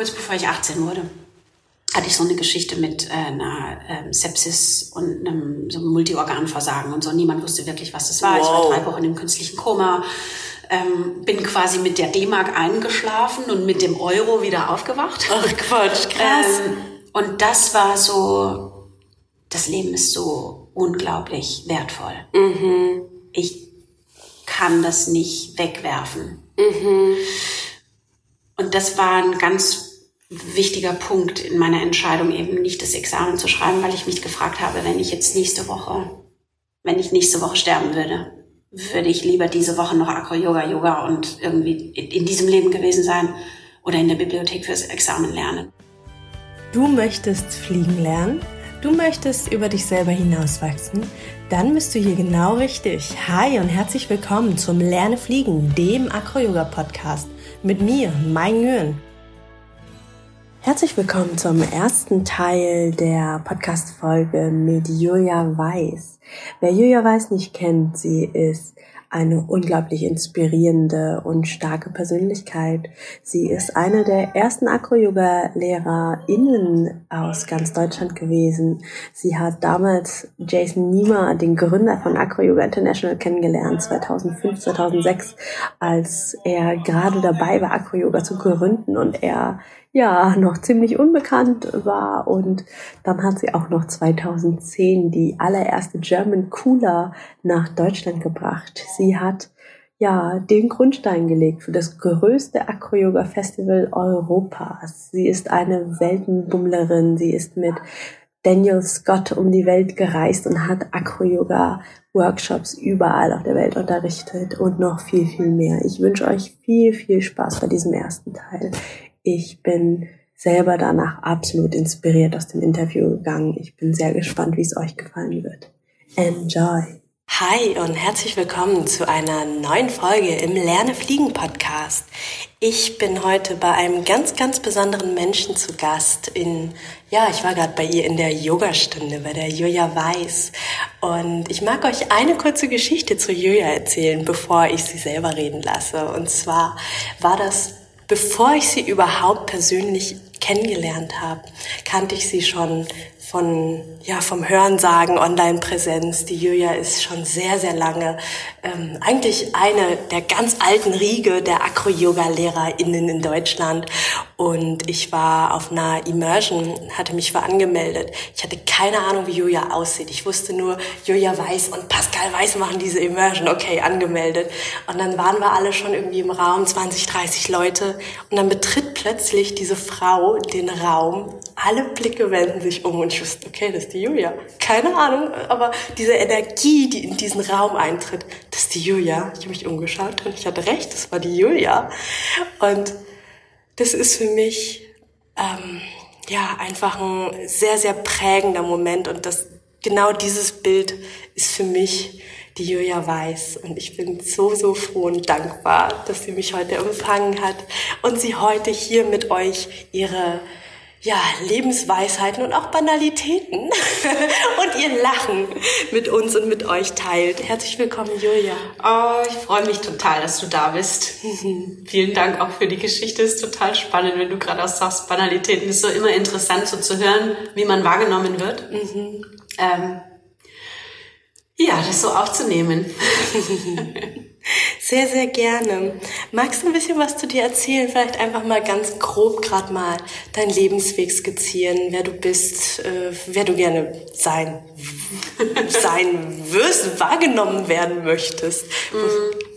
kurz bevor ich 18 wurde, hatte ich so eine Geschichte mit äh, einer ähm, Sepsis und einem so einem Multiorganversagen und so. Niemand wusste wirklich, was das war. Wow. Ich war drei Wochen im künstlichen Koma, ähm, bin quasi mit der D-Mark eingeschlafen und mit dem Euro wieder aufgewacht. Ach Quatsch, krass. Ähm, und das war so, das Leben ist so unglaublich wertvoll. Mhm. Ich kann das nicht wegwerfen. Mhm. Und das war ein ganz wichtiger Punkt in meiner Entscheidung, eben nicht das Examen zu schreiben, weil ich mich gefragt habe, wenn ich jetzt nächste Woche, wenn ich nächste Woche sterben würde, würde ich lieber diese Woche noch Acro-Yoga, Yoga und irgendwie in diesem Leben gewesen sein oder in der Bibliothek fürs Examen lernen. Du möchtest fliegen lernen? Du möchtest über dich selber hinauswachsen? Dann bist du hier genau richtig. Hi und herzlich willkommen zum Lerne Fliegen, dem Acro-Yoga-Podcast mit mir, Mai Nguyen. Herzlich willkommen zum ersten Teil der Podcast-Folge mit Julia Weiß. Wer Julia Weiß nicht kennt, sie ist eine unglaublich inspirierende und starke Persönlichkeit. Sie ist eine der ersten Acro-Yoga-LehrerInnen aus ganz Deutschland gewesen. Sie hat damals Jason Niemer, den Gründer von Acro-Yoga International, kennengelernt, 2005, 2006, als er gerade dabei war, Acro-Yoga zu gründen und er ja noch ziemlich unbekannt war und dann hat sie auch noch 2010 die allererste German Cooler nach Deutschland gebracht. Sie hat ja den Grundstein gelegt für das größte Acro-Yoga Festival Europas. Sie ist eine Weltenbummlerin, sie ist mit Daniel Scott um die Welt gereist und hat Acro-Yoga Workshops überall auf der Welt unterrichtet und noch viel, viel mehr. Ich wünsche euch viel, viel Spaß bei diesem ersten Teil. Ich bin selber danach absolut inspiriert aus dem Interview gegangen. Ich bin sehr gespannt, wie es euch gefallen wird. Enjoy! Hi und herzlich willkommen zu einer neuen Folge im Lerne Fliegen Podcast. Ich bin heute bei einem ganz, ganz besonderen Menschen zu Gast in, ja, ich war gerade bei ihr in der Yogastunde, bei der Julia Weiß. Und ich mag euch eine kurze Geschichte zu Julia erzählen, bevor ich sie selber reden lasse. Und zwar war das bevor ich sie überhaupt persönlich kennengelernt habe, kannte ich sie schon von, ja, vom Hörensagen, Online-Präsenz. Die Julia ist schon sehr, sehr lange ähm, eigentlich eine der ganz alten Riege der Acro-Yoga-LehrerInnen in Deutschland. Und ich war auf einer Immersion, hatte mich für angemeldet. Ich hatte keine Ahnung, wie Julia aussieht. Ich wusste nur, Julia Weiß und Pascal Weiß machen diese Immersion. Okay, angemeldet. Und dann waren wir alle schon irgendwie im Raum, 20, 30 Leute. Und dann betritt plötzlich diese Frau den Raum. Alle Blicke wenden sich um und ich wusste, okay, das ist die Julia. Keine Ahnung, aber diese Energie, die in diesen Raum eintritt, das ist die Julia. Ich habe mich umgeschaut und ich hatte recht, das war die Julia. Und das ist für mich ähm, ja einfach ein sehr, sehr prägender Moment und das genau dieses Bild ist für mich die Julia Weiß. Und ich bin so, so froh und dankbar, dass sie mich heute empfangen hat und sie heute hier mit euch ihre ja, Lebensweisheiten und auch Banalitäten und ihr Lachen mit uns und mit euch teilt. Herzlich willkommen, Julia. Oh, ich freue mich total, dass du da bist. Vielen Dank auch für die Geschichte. Ist total spannend, wenn du gerade auch sagst, Banalitäten. Ist so immer interessant, so zu hören, wie man wahrgenommen wird. Mhm. Ähm, ja, das so aufzunehmen. Sehr, sehr gerne. Magst du ein bisschen was zu dir erzählen? Vielleicht einfach mal ganz grob gerade mal deinen Lebensweg skizzieren, wer du bist, äh, wer du gerne sein, sein wirst, wahrgenommen werden möchtest. Mm.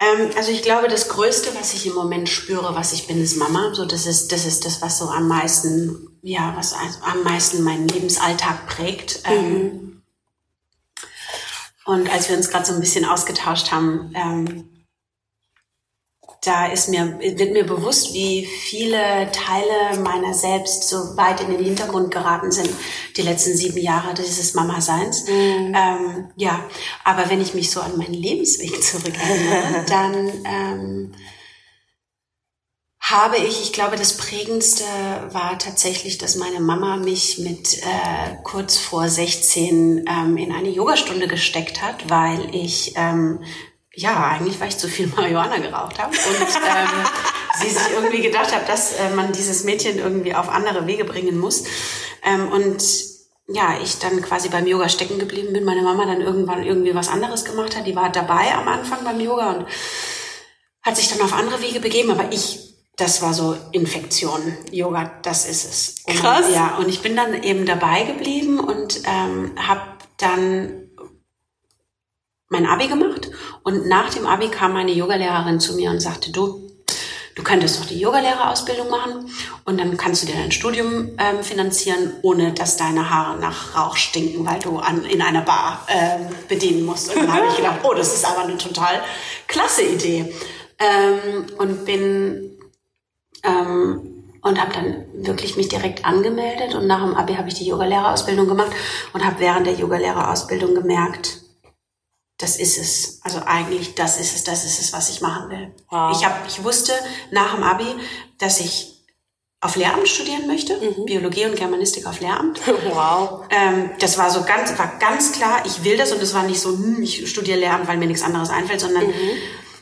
Ähm, also ich glaube, das Größte, was ich im Moment spüre, was ich bin, ist Mama. So, das ist, das ist das, was so am meisten, ja, was am meisten meinen Lebensalltag prägt. Ähm, mhm. Und als wir uns gerade so ein bisschen ausgetauscht haben, ähm, da ist mir, wird mir bewusst, wie viele Teile meiner selbst so weit in den Hintergrund geraten sind, die letzten sieben Jahre dieses Mama-Seins. Mhm. Ähm, ja, aber wenn ich mich so an meinen Lebensweg zurückerinnere, dann ähm, habe ich, ich glaube, das Prägendste war tatsächlich, dass meine Mama mich mit äh, kurz vor 16 ähm, in eine Yogastunde gesteckt hat, weil ich, ähm, ja, eigentlich, weil ich zu viel Marihuana geraucht habe und ähm, sie sich irgendwie gedacht hat, dass äh, man dieses Mädchen irgendwie auf andere Wege bringen muss. Ähm, und ja, ich dann quasi beim Yoga stecken geblieben bin. Meine Mama dann irgendwann irgendwie was anderes gemacht hat. Die war dabei am Anfang beim Yoga und hat sich dann auf andere Wege begeben. Aber ich, das war so Infektion. Yoga, das ist es. Und, Krass. Ja, und ich bin dann eben dabei geblieben und ähm, habe dann mein Abi gemacht. Und nach dem Abi kam meine Yogalehrerin zu mir und sagte, du, du könntest doch die Yogalehrerausbildung machen und dann kannst du dir dein Studium ähm, finanzieren, ohne dass deine Haare nach Rauch stinken, weil du an, in einer Bar ähm, bedienen musst. Und dann habe ich gedacht, oh, das ist aber eine total klasse Idee. Ähm, und bin ähm, und habe dann wirklich mich direkt angemeldet und nach dem Abi habe ich die Yogalehrerausbildung gemacht und habe während der Yogalehrerausbildung gemerkt, das ist es. Also eigentlich, das ist es, das ist es, was ich machen will. Wow. Ich, hab, ich wusste nach dem Abi, dass ich auf Lehramt studieren möchte, Biologie und Germanistik auf Lehramt. Wow. Ähm, das war so ganz, war ganz klar, ich will das und es war nicht so, hm, ich studiere Lehramt, weil mir nichts anderes einfällt, sondern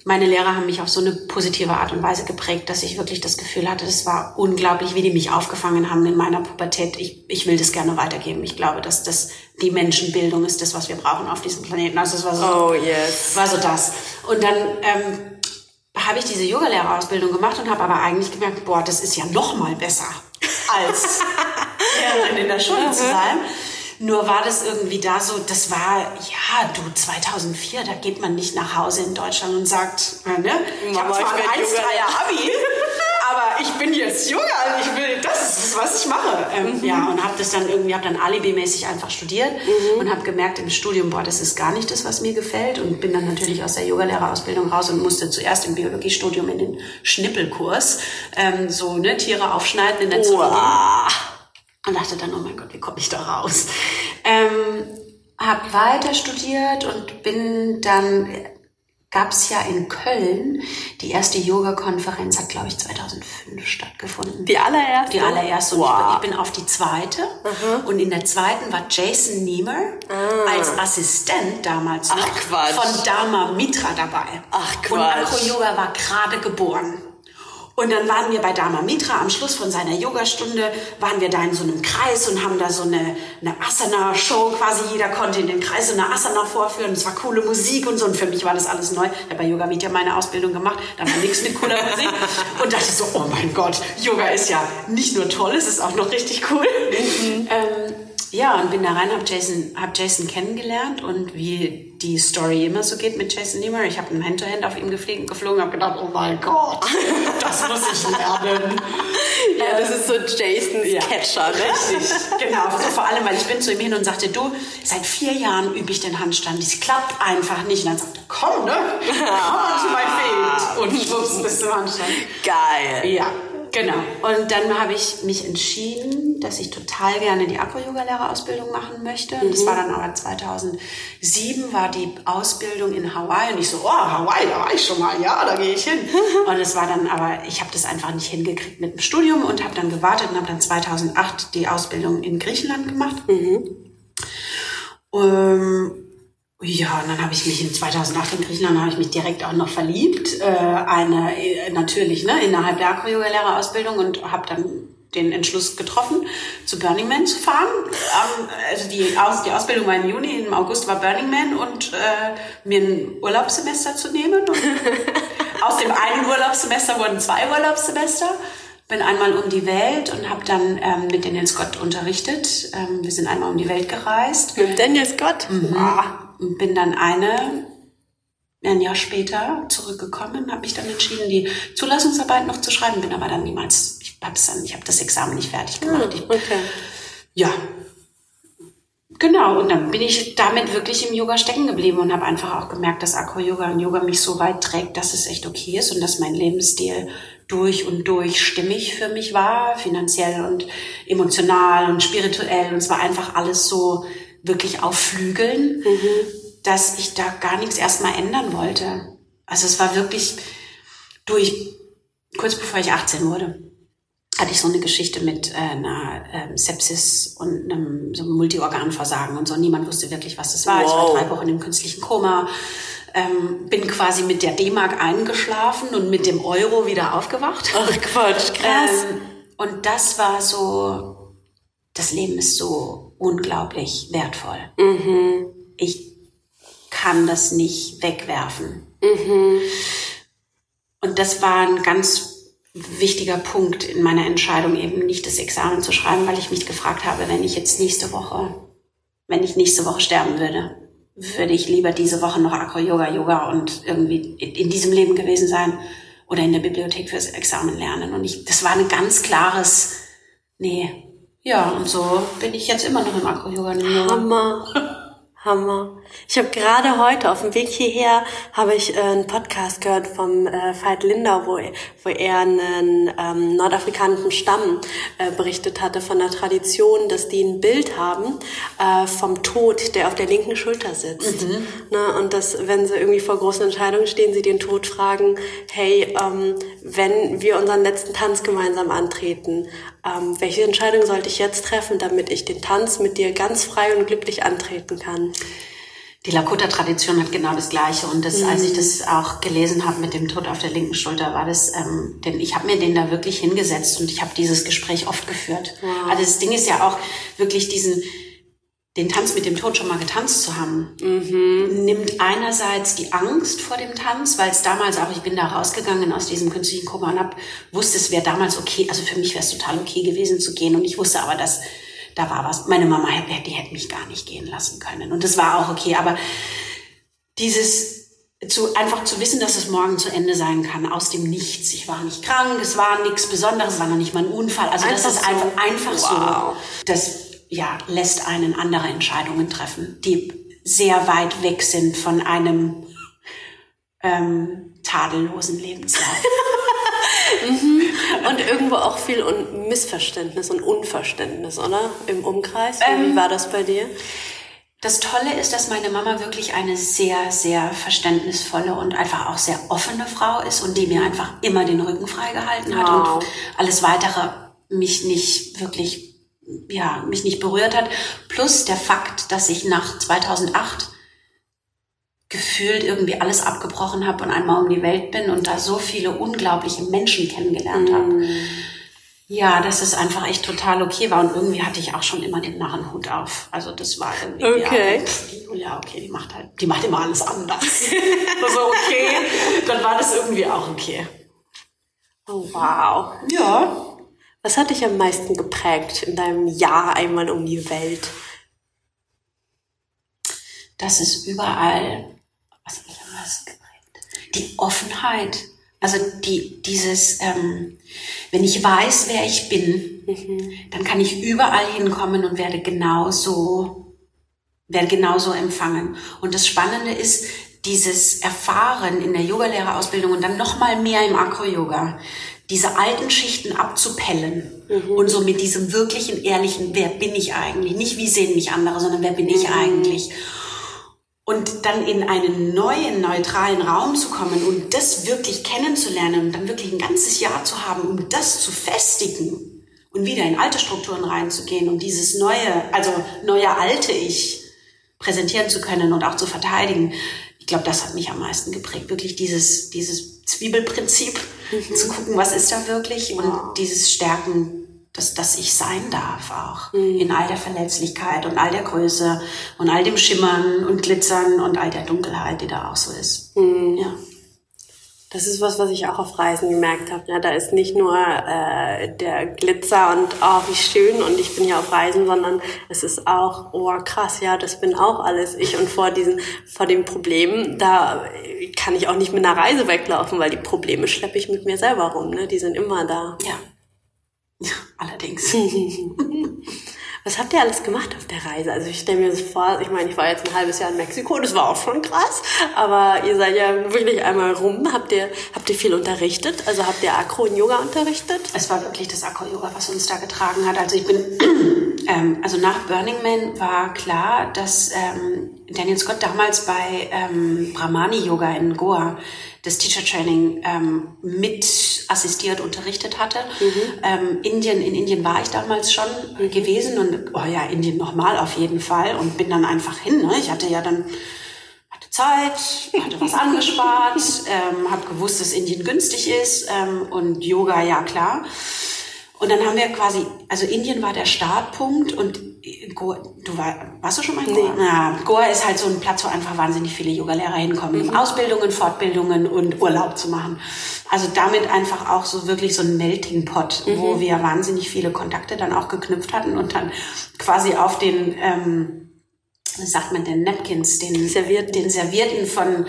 meine Lehrer haben mich auf so eine positive Art und Weise geprägt, dass ich wirklich das Gefühl hatte, das war unglaublich, wie die mich aufgefangen haben in meiner Pubertät. Ich, ich will das gerne weitergeben. Ich glaube, dass das die Menschenbildung ist, das, was wir brauchen auf diesem Planeten. Also es war so, Oh, yes. war so das. Und dann ähm, habe ich diese Yogalehrerausbildung gemacht und habe aber eigentlich gemerkt, boah, das ist ja noch mal besser als Lehrerin in der Schule zu sein. Nur war das irgendwie da so, das war, ja, du, 2004, da geht man nicht nach Hause in Deutschland und sagt, ne, ich habe zwar ein werd 1-3er Abi, aber ich bin jetzt Yoga und ich will, das ist was ich mache. Ähm, Ja, und habe das dann irgendwie, habe dann alibimäßig einfach studiert und habe gemerkt im Studium, boah, das ist gar nicht das, was mir gefällt und bin dann natürlich aus der Yogalehrerausbildung raus und musste zuerst im Biologiestudium in den Schnippelkurs, ähm, so, ne, Tiere aufschneiden in der Zoologie. Und dachte dann, oh mein Gott, wie komme ich da raus? Ähm, habe weiter studiert und bin dann, gab es ja in Köln, die erste Yoga-Konferenz hat, glaube ich, 2005 stattgefunden. Die allererste? Die allererste. Und Wow. ich, bin, ich bin auf die zweite. Und in der zweiten war Jason Niemer als Assistent damals noch. Ach, Quatsch. von Dharma Mitra dabei. Ach, Und Quatsch. Acro Yoga war gerade geboren. Und dann waren wir bei Dharma Mitra am Schluss von seiner Yogastunde, waren wir da in so einem Kreis und haben da so eine, eine Asana-Show quasi. Jeder konnte in den Kreis so eine Asana vorführen. Es war coole Musik und so. Und für mich war das alles neu. Ich habe bei Yoga Vidya meine Ausbildung gemacht. Da war nichts mit cooler Musik. Und dachte so, oh mein Gott, Yoga ist ja nicht nur toll, es ist auch noch richtig cool. Ähm, ja, und bin da rein, habe Jason, hab Jason kennengelernt und wie die Story immer so geht mit Jason Niemer. Ich habe ein Hand-to-Hand auf ihm geflogen, geflogen habe gedacht, oh mein Gott, das muss ich lernen. Ja, das ist so Jasons Ja. Catcher, ne? Richtig, genau. Vor allem, weil ich bin zu ihm hin und sagte, du, seit vier Jahren übe ich den Handstand. Das klappt einfach nicht. Und dann sagte er, komm, ne? Komm to my feet. Und schwupps, bist du im Handstand. Geil. Ja, genau. Und dann habe ich mich entschieden, dass ich total gerne die Aqua-Yoga-Lehrerausbildung machen möchte. Und das war dann aber 2007 war die Ausbildung in Hawaii. Und ich so, oh, Hawaii, da war ich schon mal. Ja, da gehe ich hin. Und es war dann aber, ich habe das einfach nicht hingekriegt mit dem Studium und habe dann gewartet und habe dann 2008 die Ausbildung in Griechenland gemacht. Ähm, ja, und dann habe ich mich in 2008 in Griechenland habe ich mich direkt auch noch verliebt. Äh, eine äh, natürlich ne innerhalb der Aqua-Yoga-Lehrerausbildung und habe dann den Entschluss getroffen, zu Burning Man zu fahren. Ähm, also die, Aus, die Ausbildung war im Juni, im August war Burning Man und äh, mir ein Urlaubssemester zu nehmen. Aus dem einen Urlaubssemester wurden zwei Urlaubssemester. Bin einmal um die Welt und habe dann ähm, mit Daniel Scott unterrichtet. Ähm, wir sind einmal um die Welt gereist. Mit Daniel Scott. Wow. Und bin dann eine, ein Jahr später zurückgekommen, habe mich dann entschieden, die Zulassungsarbeit noch zu schreiben, bin aber dann niemals, ich habe dann, ich habe das Examen nicht fertig gemacht. Ich, Okay. ja, genau. Und dann bin ich damit wirklich im Yoga stecken geblieben und habe einfach auch gemerkt, dass Aqua Yoga und Yoga mich so weit trägt, dass es echt okay ist und dass mein Lebensstil durch und durch stimmig für mich war, finanziell und emotional und spirituell. Und es war einfach alles so wirklich auf Flügeln, dass ich da gar nichts erstmal ändern wollte. Also es war wirklich durch, kurz bevor ich 18 wurde, hatte ich so eine Geschichte mit äh, einer ähm, Sepsis und einem so einem Multiorganversagen und so. Niemand wusste wirklich, was das war. Ich war Wow. drei Wochen im künstlichen Koma. ähm, bin quasi mit der D-Mark eingeschlafen und mit dem Euro wieder aufgewacht. Ach Quatsch, krass. Ähm, und das war so, das Leben ist so unglaublich wertvoll. Mhm. Ich kann das nicht wegwerfen. Mhm. Und das war ein ganz wichtiger Punkt in meiner Entscheidung, eben nicht das Examen zu schreiben, weil ich mich gefragt habe, wenn ich jetzt nächste Woche, wenn ich nächste Woche sterben würde, würde ich lieber diese Woche noch Acro-Yoga, Yoga und irgendwie in diesem Leben gewesen sein oder in der Bibliothek fürs Examen lernen. Und ich, das war ein ganz klares, nee. Ja, und so bin ich jetzt immer noch im Acro-Yoga. Hammer. Hammer. Ich habe gerade heute auf dem Weg hierher habe ich äh, einen Podcast gehört vom äh, Veit Lindau, wo, wo er einen ähm, nordafrikanischen Stamm äh, berichtet hatte von der Tradition, dass die ein Bild haben äh, vom Tod, der auf der linken Schulter sitzt. Mhm. Ne? Und dass, wenn sie irgendwie vor großen Entscheidungen stehen, sie den Tod fragen, hey, ähm, wenn wir unseren letzten Tanz gemeinsam antreten, ähm, welche Entscheidung sollte ich jetzt treffen, damit ich den Tanz mit dir ganz frei und glücklich antreten kann? Die Lakota-Tradition hat genau das Gleiche. Und das, mhm. als ich das auch gelesen habe mit dem Tod auf der linken Schulter, war das, ähm, denn ich habe mir den da wirklich hingesetzt und ich habe dieses Gespräch oft geführt. Wow. Also das Ding ist ja auch wirklich diesen, den Tanz mit dem Tod schon mal getanzt zu haben, mhm. nimmt einerseits die Angst vor dem Tanz, weil es damals auch, ich bin da rausgegangen aus diesem künstlichen Koma und hab, wusste, es wäre damals okay, also für mich wäre es total okay gewesen zu gehen und ich wusste aber, dass da war was. Meine Mama, die hätte mich gar nicht gehen lassen können. Und das war auch okay. Aber dieses zu, einfach zu wissen, dass es morgen zu Ende sein kann, aus dem Nichts. Ich war nicht krank, es war nichts Besonderes, es war noch nicht mal ein Unfall. Also einfach das ist so. einfach, einfach wow. so. Das ja, lässt einen andere Entscheidungen treffen, die sehr weit weg sind von einem ähm, tadellosen Lebenslauf. Mhm. Und irgendwo auch viel Un Missverständnis und Unverständnis, oder? Im Umkreis. Ähm, Wie war das bei dir? Das Tolle ist, dass meine Mama wirklich eine sehr, sehr verständnisvolle und einfach auch sehr offene Frau ist und die mir einfach immer den Rücken freigehalten hat wow. und alles weitere mich nicht wirklich, ja, mich nicht berührt hat. Plus der Fakt, dass ich nach 2008 gefühlt irgendwie alles abgebrochen habe und einmal um die Welt bin und da so viele unglaubliche Menschen kennengelernt mm. habe. Ja, dass es einfach echt total okay war und irgendwie hatte ich auch schon immer den Narrenhut auf. Also das war irgendwie okay. ja, die Julia, okay, die macht halt, die macht immer alles anders. also okay, dann war das irgendwie auch okay. Oh wow. Ja. Was hat dich am meisten geprägt in deinem Jahr einmal um die Welt? Dass es überall was hat mich am meisten geprägt? Die Offenheit. Also die, dieses, ähm, wenn ich weiß, wer ich bin, mhm. dann kann ich überall hinkommen und werde genauso, werde genauso empfangen. Und das Spannende ist, dieses Erfahren in der Yogalehrerausbildung und dann noch mal mehr im Acro-Yoga, diese alten Schichten abzupellen mhm. und so mit diesem wirklichen, ehrlichen, wer bin ich eigentlich? Nicht wie sehen mich andere, sondern wer bin ich mhm. eigentlich? Und dann in einen neuen, neutralen Raum zu kommen und das wirklich kennenzulernen und dann wirklich ein ganzes Jahr zu haben, um das zu festigen und wieder in alte Strukturen reinzugehen und dieses neue, also neue alte Ich präsentieren zu können und auch zu verteidigen. Ich glaube, das hat mich am meisten geprägt. Wirklich dieses, dieses Zwiebelprinzip, mhm. zu gucken, was ist da wirklich und dieses Stärken dass, dass ich sein darf auch mhm. in all der Verletzlichkeit und all der Größe und all dem Schimmern und Glitzern und all der Dunkelheit, die da auch so ist. Mhm. Ja. Das ist was, was ich auch auf Reisen gemerkt habe. Ja, da ist nicht nur äh, der Glitzer und oh, wie schön und ich bin ja auf Reisen, sondern es ist auch, oh krass, ja, das bin auch alles ich. Und vor diesen, vor dem Problem, da kann ich auch nicht mit einer Reise weglaufen, weil die Probleme schleppe ich mit mir selber rum. Ne? Die sind immer da. Ja. Allerdings. Was habt ihr alles gemacht auf der Reise? Also ich stelle mir das vor, ich meine, ich war jetzt ein halbes Jahr in Mexiko, das war auch schon krass, aber ihr seid ja wirklich einmal rum. Habt ihr, habt ihr viel unterrichtet? Also habt ihr Akro und Yoga unterrichtet? Es war wirklich das Akro-Yoga, was uns da getragen hat. Also ich bin, ähm, also nach Burning Man war klar, dass ähm, Daniel Scott damals bei ähm, Brahmani Yoga in Goa das Teacher Training ähm, mit assistiert, unterrichtet hatte. Mhm. Ähm, Indien, in Indien war ich damals schon mhm. gewesen und oh ja, Indien nochmal auf jeden Fall und bin dann einfach hin. Ne? Ich hatte ja dann hatte Zeit, hatte was angespart, ähm, habe gewusst, dass Indien günstig ist ähm, und Yoga, ja klar. Und dann haben wir quasi, also Indien war der Startpunkt und Goa, du war, warst du schon mal in Goa? Nee. Ja, Goa ist halt so ein Platz, wo einfach wahnsinnig viele Yogalehrer hinkommen, mhm. um Ausbildungen, Fortbildungen und Urlaub zu machen. Also damit einfach auch so wirklich so ein Melting Pot, mhm. wo wir wahnsinnig viele Kontakte dann auch geknüpft hatten und dann quasi auf den, ähm, wie sagt man denn, Napkins, den, Servierten, den Servierten von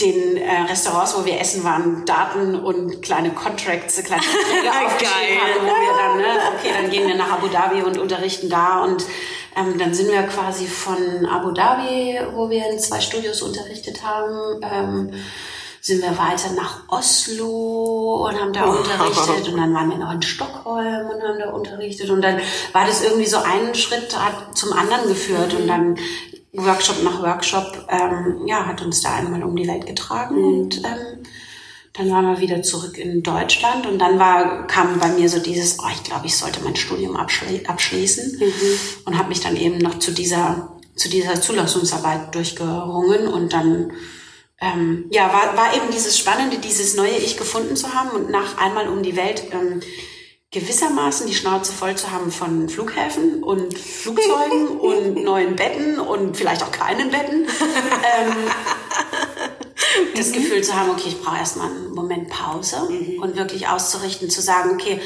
den äh, Restaurants, wo wir essen waren, Daten und kleine Contracts, kleine Verträge aufgeschrieben haben, wo wir dann, ne, okay, dann gehen wir nach Abu Dhabi und unterrichten da und ähm, dann sind wir quasi von Abu Dhabi, wo wir in zwei Studios unterrichtet haben, ähm, sind wir weiter nach Oslo und haben da unterrichtet und dann waren wir noch in Stockholm und haben da unterrichtet und dann war das irgendwie so ein Schritt hat zum anderen geführt und dann Workshop nach Workshop, ähm, ja, hat uns da einmal um die Welt getragen mhm. und ähm, dann waren wir wieder zurück in Deutschland und dann war, kam bei mir so dieses, oh, ich glaube, ich sollte mein Studium abschli abschließen mhm. und habe mich dann eben noch zu dieser, zu dieser Zulassungsarbeit durchgerungen und dann ähm, ja, war, war eben dieses Spannende, dieses neue Ich gefunden zu haben und nach einmal um die Welt ähm, gewissermaßen die Schnauze voll zu haben von Flughäfen und Flugzeugen und neuen Betten und vielleicht auch keinen Betten. ähm, das mhm. Gefühl zu haben, okay, ich brauche erstmal einen Moment Pause mhm. und wirklich auszurichten, zu sagen, okay,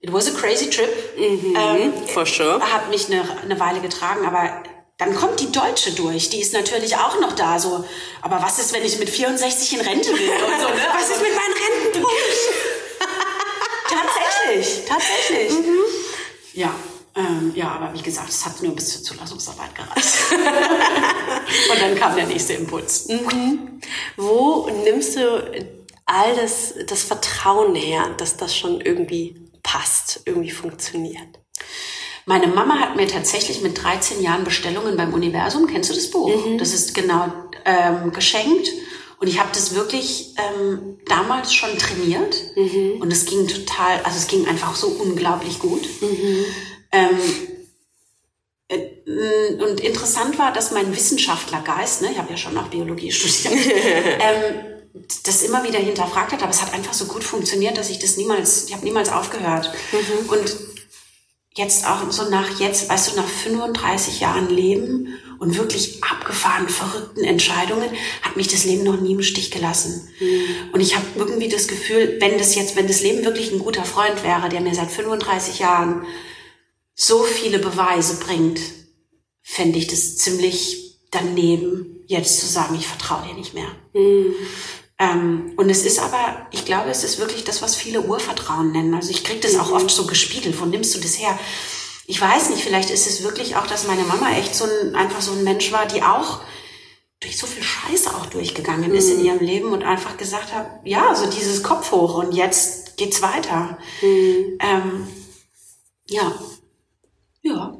it was a crazy trip. Mhm, ähm, for sure. Hat mich eine, eine Weile getragen, aber dann kommt die Deutsche durch, die ist natürlich auch noch da, so, aber was ist, wenn ich mit 64 in Rente will und so, ne? Was ist mit meinen Rentenpunsch? tatsächlich, tatsächlich. Mhm. Ja, ähm, ja, aber wie gesagt, es hat nur bis zur Zulassungsarbeit gereicht. und dann kam der nächste Impuls. Mhm. Wo nimmst du all das, das Vertrauen her, dass das schon irgendwie passt, irgendwie funktioniert? Meine Mama hat mir tatsächlich mit 13 Jahren Bestellungen beim Universum, kennst du das Buch? Mhm. Das ist genau ähm, geschenkt. Und ich habe das wirklich ähm, damals schon trainiert mhm. und es ging total, also es ging einfach so unglaublich gut. Mhm. Ähm, äh, und interessant war, dass mein Wissenschaftlergeist, ne, ich habe ja schon auch Biologie studiert, ähm, das immer wieder hinterfragt hat, aber es hat einfach so gut funktioniert, dass ich das niemals, ich habe niemals aufgehört. Mhm. Und jetzt auch so nach jetzt, weißt du, nach 35 Jahren Leben und wirklich abgefahren verrückten Entscheidungen hat mich das Leben noch nie im Stich gelassen. Mhm. Und ich habe irgendwie das Gefühl, wenn das jetzt, wenn das Leben wirklich ein guter Freund wäre, der mir seit 35 Jahren so viele Beweise bringt, fände ich das ziemlich daneben, jetzt zu sagen, ich vertraue dir nicht mehr. Mhm. Ähm, und es ist aber, ich glaube, es ist wirklich das, was viele Urvertrauen nennen. Also ich kriege das auch oft so gespiegelt. Wo nimmst du das her? Ich weiß nicht, vielleicht ist es wirklich auch, dass meine Mama echt so ein, einfach so ein Mensch war, die auch durch so viel Scheiße auch durchgegangen ist in mhm. ihrem Leben und einfach gesagt hat, ja, so dieses Kopf hoch und jetzt geht's weiter. Mhm. Ähm, ja, ja.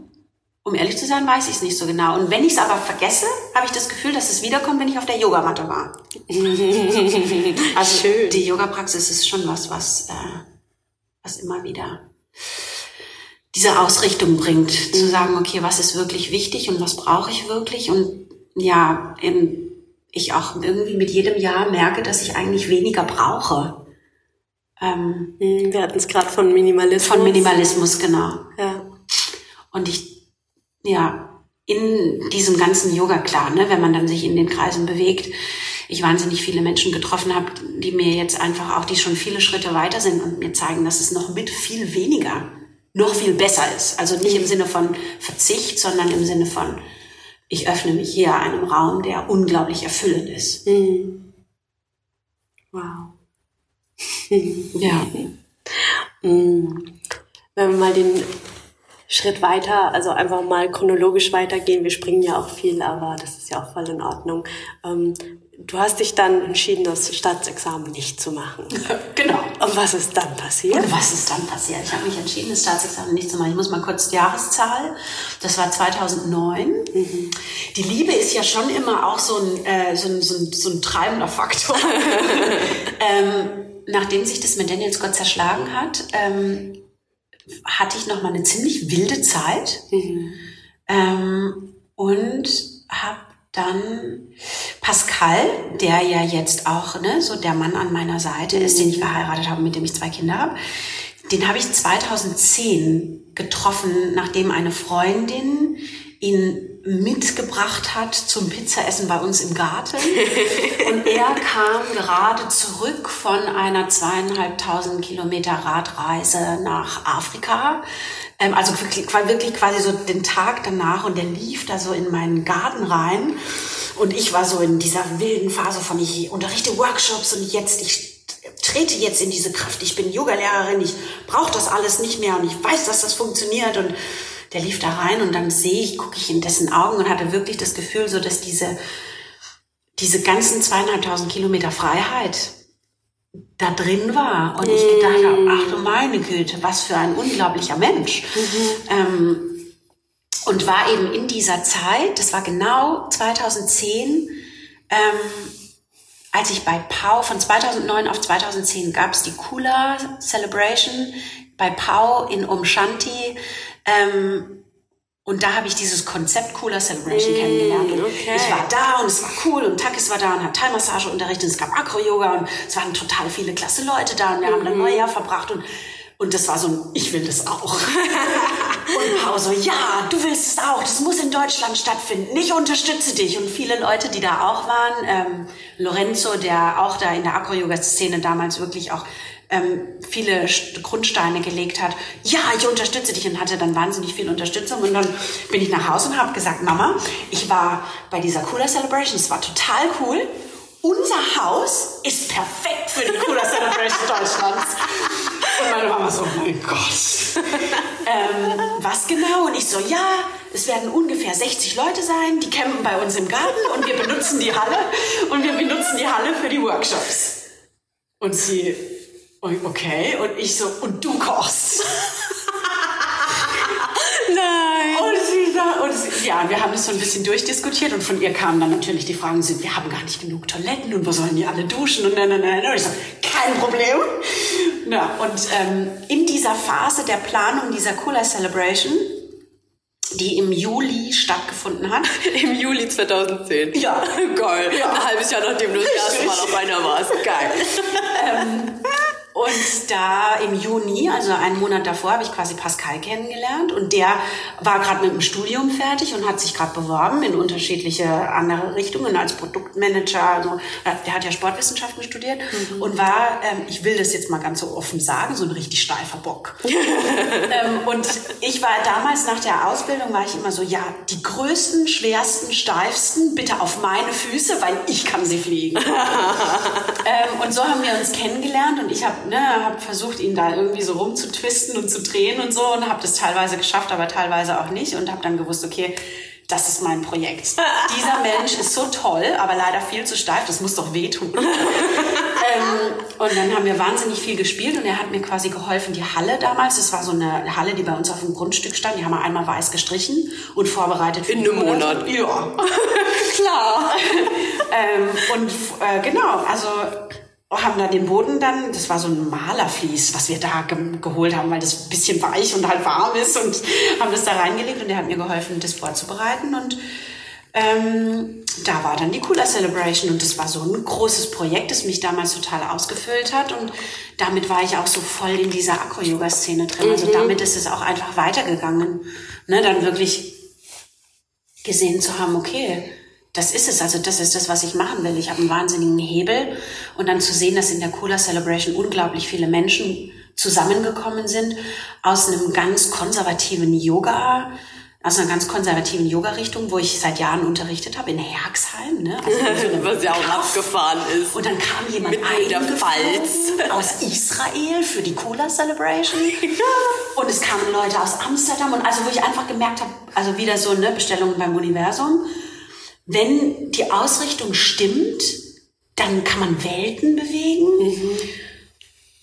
Um ehrlich zu sein, weiß ich es nicht so genau. Und wenn ich es aber vergesse, habe ich das Gefühl, dass es wiederkommt, wenn ich auf der Yogamatte war. also Schön. die Yoga-Praxis ist schon was, was, äh, was immer wieder diese Ausrichtung bringt, zu sagen, okay, was ist wirklich wichtig und was brauche ich wirklich? Und ja, eben ich auch irgendwie mit jedem Jahr merke, dass ich eigentlich weniger brauche. Ähm, Wir hatten es gerade von Minimalismus. Von Minimalismus, genau. Ja. Und ich ja, in diesem ganzen Yoga klar, ne, wenn man dann sich in den Kreisen bewegt, ich wahnsinnig viele Menschen getroffen habe, die mir jetzt einfach auch, die schon viele Schritte weiter sind und mir zeigen, dass es noch mit viel weniger noch viel besser ist. Also nicht im Sinne von Verzicht, sondern im Sinne von, ich öffne mich hier einem Raum, der unglaublich erfüllend ist. Mhm. Wow. ja. Mhm. Wenn wir mal den Schritt weiter, also einfach mal chronologisch weitergehen. Wir springen ja auch viel, aber das ist ja auch voll in Ordnung. Ähm, du hast dich dann entschieden, das Staatsexamen nicht zu machen. Genau. Und was ist dann passiert? Und was ist dann passiert? Ich habe mich entschieden, das Staatsexamen nicht zu machen. Ich muss mal kurz die Jahreszahl. Das war 2009. Mhm. Die Liebe ist ja schon immer auch so ein, äh, so ein, so ein, so ein treibender Faktor. ähm, nachdem sich das mit Daniels Gott zerschlagen hat, ähm, hatte ich noch mal eine ziemlich wilde Zeit mhm. ähm, und habe dann Pascal, der ja jetzt auch ne, so der Mann an meiner Seite ist, den ich verheiratet habe, mit dem ich zwei Kinder habe. Den habe ich 2010 getroffen, nachdem eine Freundin ihn mitgebracht hat zum Pizzaessen bei uns im Garten. Und er kam gerade zurück von einer zweieinhalbtausend Kilometer Radreise nach Afrika. Ähm, also wirklich, quasi so den Tag danach und der lief da so in meinen Garten rein. Und ich war so in dieser wilden Phase von, ich unterrichte Workshops und jetzt, ich trete jetzt in diese Kraft. Ich bin Yogalehrerin, ich brauche das alles nicht mehr und ich weiß, dass das funktioniert und der lief da rein und dann sehe ich, gucke ich in dessen Augen und hatte wirklich das Gefühl, so dass diese, diese ganzen zweieinhalbtausend Kilometer Freiheit da drin war. Und ich gedacht habe, ach du meine Güte, was für ein unglaublicher Mensch. Mhm. Ähm, und war eben in dieser Zeit, das war genau 2010, ähm, als ich bei Pau, von 2009 auf 2010 gab es die Kula Celebration bei Pau in Umshanti ähm, und da habe ich dieses Konzept Cooler Celebration mm, kennengelernt. Okay. Ich war da und es war cool und Takis war da und hat Thai-Massage unterrichtet und es gab Acro-Yoga und es waren total viele klasse Leute da und wir mm haben dann mhm. Neujahr verbracht und und das war so ein, ich will das auch. und Paul so, ja, du willst es auch, das muss in Deutschland stattfinden, ich unterstütze dich. Und viele Leute, die da auch waren, ähm, Lorenzo, der auch da in der Acro-Yoga-Szene damals wirklich auch ähm, viele Grundsteine gelegt hat. Ja, ich unterstütze dich und hatte dann wahnsinnig viel Unterstützung. Und dann bin ich nach Hause und habe gesagt, Mama, ich war bei dieser Cooler Celebration, es war total cool. Unser Haus ist perfekt für die Cooler Celebration Deutschlands. Und meine Mama so, oh mein Gott. ähm, was genau? Und ich so, ja, es werden ungefähr 60 Leute sein, die campen bei uns im Garten und wir benutzen die Halle und wir benutzen die Halle für die Workshops. Und sie okay. Und ich so, und du kochst. Nein. Und sie, da, und sie, ja, wir haben das so ein bisschen durchdiskutiert und von ihr kamen dann natürlich die Fragen, sind, wir haben gar nicht genug Toiletten und wo sollen die alle duschen und nein, nein, nein. Und ich so, kein Problem. Ja, und ähm, in dieser Phase der Planung dieser Cooler Celebration die im Juli stattgefunden hat. Im Juli 2010. Ja. Geil. Ja. Ein halbes Jahr nachdem du das erste Mal auf einer warst. Geil. ähm, und da im Juni, also einen Monat davor, habe ich quasi Pascal kennengelernt und der war gerade mit dem Studium fertig und hat sich gerade beworben in unterschiedliche andere Richtungen als Produktmanager. Also der hat ja Sportwissenschaften studiert mhm. und war, ähm, ich will das jetzt mal ganz so offen sagen, so ein richtig steifer Bock. ähm, und ich war damals nach der Ausbildung war ich immer so, ja, die größten, schwersten, steifsten bitte auf meine Füße, weil ich kann sie fliegen. ähm, und so haben wir uns kennengelernt und ich habe ne, habe versucht, ihn da irgendwie so rumzutwisten und zu drehen und so und habe das teilweise geschafft, aber teilweise auch nicht und habe dann gewusst, okay, das ist mein Projekt. Dieser Mensch ist so toll, aber leider viel zu steif, das muss doch wehtun. ähm, und dann haben wir wahnsinnig viel gespielt und er hat mir quasi geholfen, die Halle damals, das war so eine Halle, die bei uns auf dem Grundstück stand, die haben wir einmal weiß gestrichen und vorbereitet. Für In einem Monat. Ja, klar. ähm, und äh, genau, also haben da den Boden dann, das war so ein Malerflies, was wir da ge geholt haben, weil das ein bisschen weich und halt warm ist und haben das da reingelegt und der hat mir geholfen, das vorzubereiten und ähm, da war dann die Cooler Celebration und das war so ein großes Projekt, das mich damals total ausgefüllt hat und damit war ich auch so voll in dieser Acro-Yoga-Szene drin. Also mhm. Also damit ist es auch einfach weitergegangen, ne, dann wirklich gesehen zu haben, okay, das ist es. Also das ist das, was ich machen will. Ich habe einen wahnsinnigen Hebel. Und dann zu sehen, dass in der Cola Celebration unglaublich viele Menschen zusammengekommen sind aus einem ganz konservativen Yoga, aus einer ganz konservativen Yoga-Richtung, wo ich seit Jahren unterrichtet habe, in Herxheim. Ne? Also Was ja auch abgefahren ist. Und dann kam jemand aus Israel für die Cola Celebration. Und es kamen Leute aus Amsterdam. Und also wo ich einfach gemerkt habe, also wieder so eine Bestellung beim Universum wenn die Ausrichtung stimmt, dann kann man Welten bewegen. Mhm.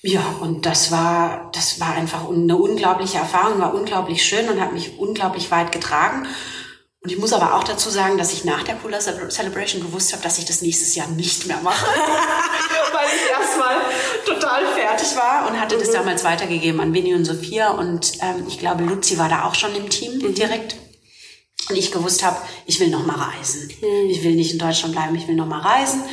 Ja, und das war, das war einfach eine unglaubliche Erfahrung, war unglaublich schön und hat mich unglaublich weit getragen. Und ich muss aber auch dazu sagen, dass ich nach der Cooler Celebration gewusst habe, dass ich das nächstes Jahr nicht mehr mache. Weil ich erstmal total fertig war und hatte mhm. das damals weitergegeben an Winnie und Sophia. Und ähm, ich glaube, Luzi war da auch schon im Team mhm. direkt. Und ich gewusst habe, ich will noch mal reisen. Mhm. Ich will nicht in Deutschland bleiben, ich will noch mal reisen.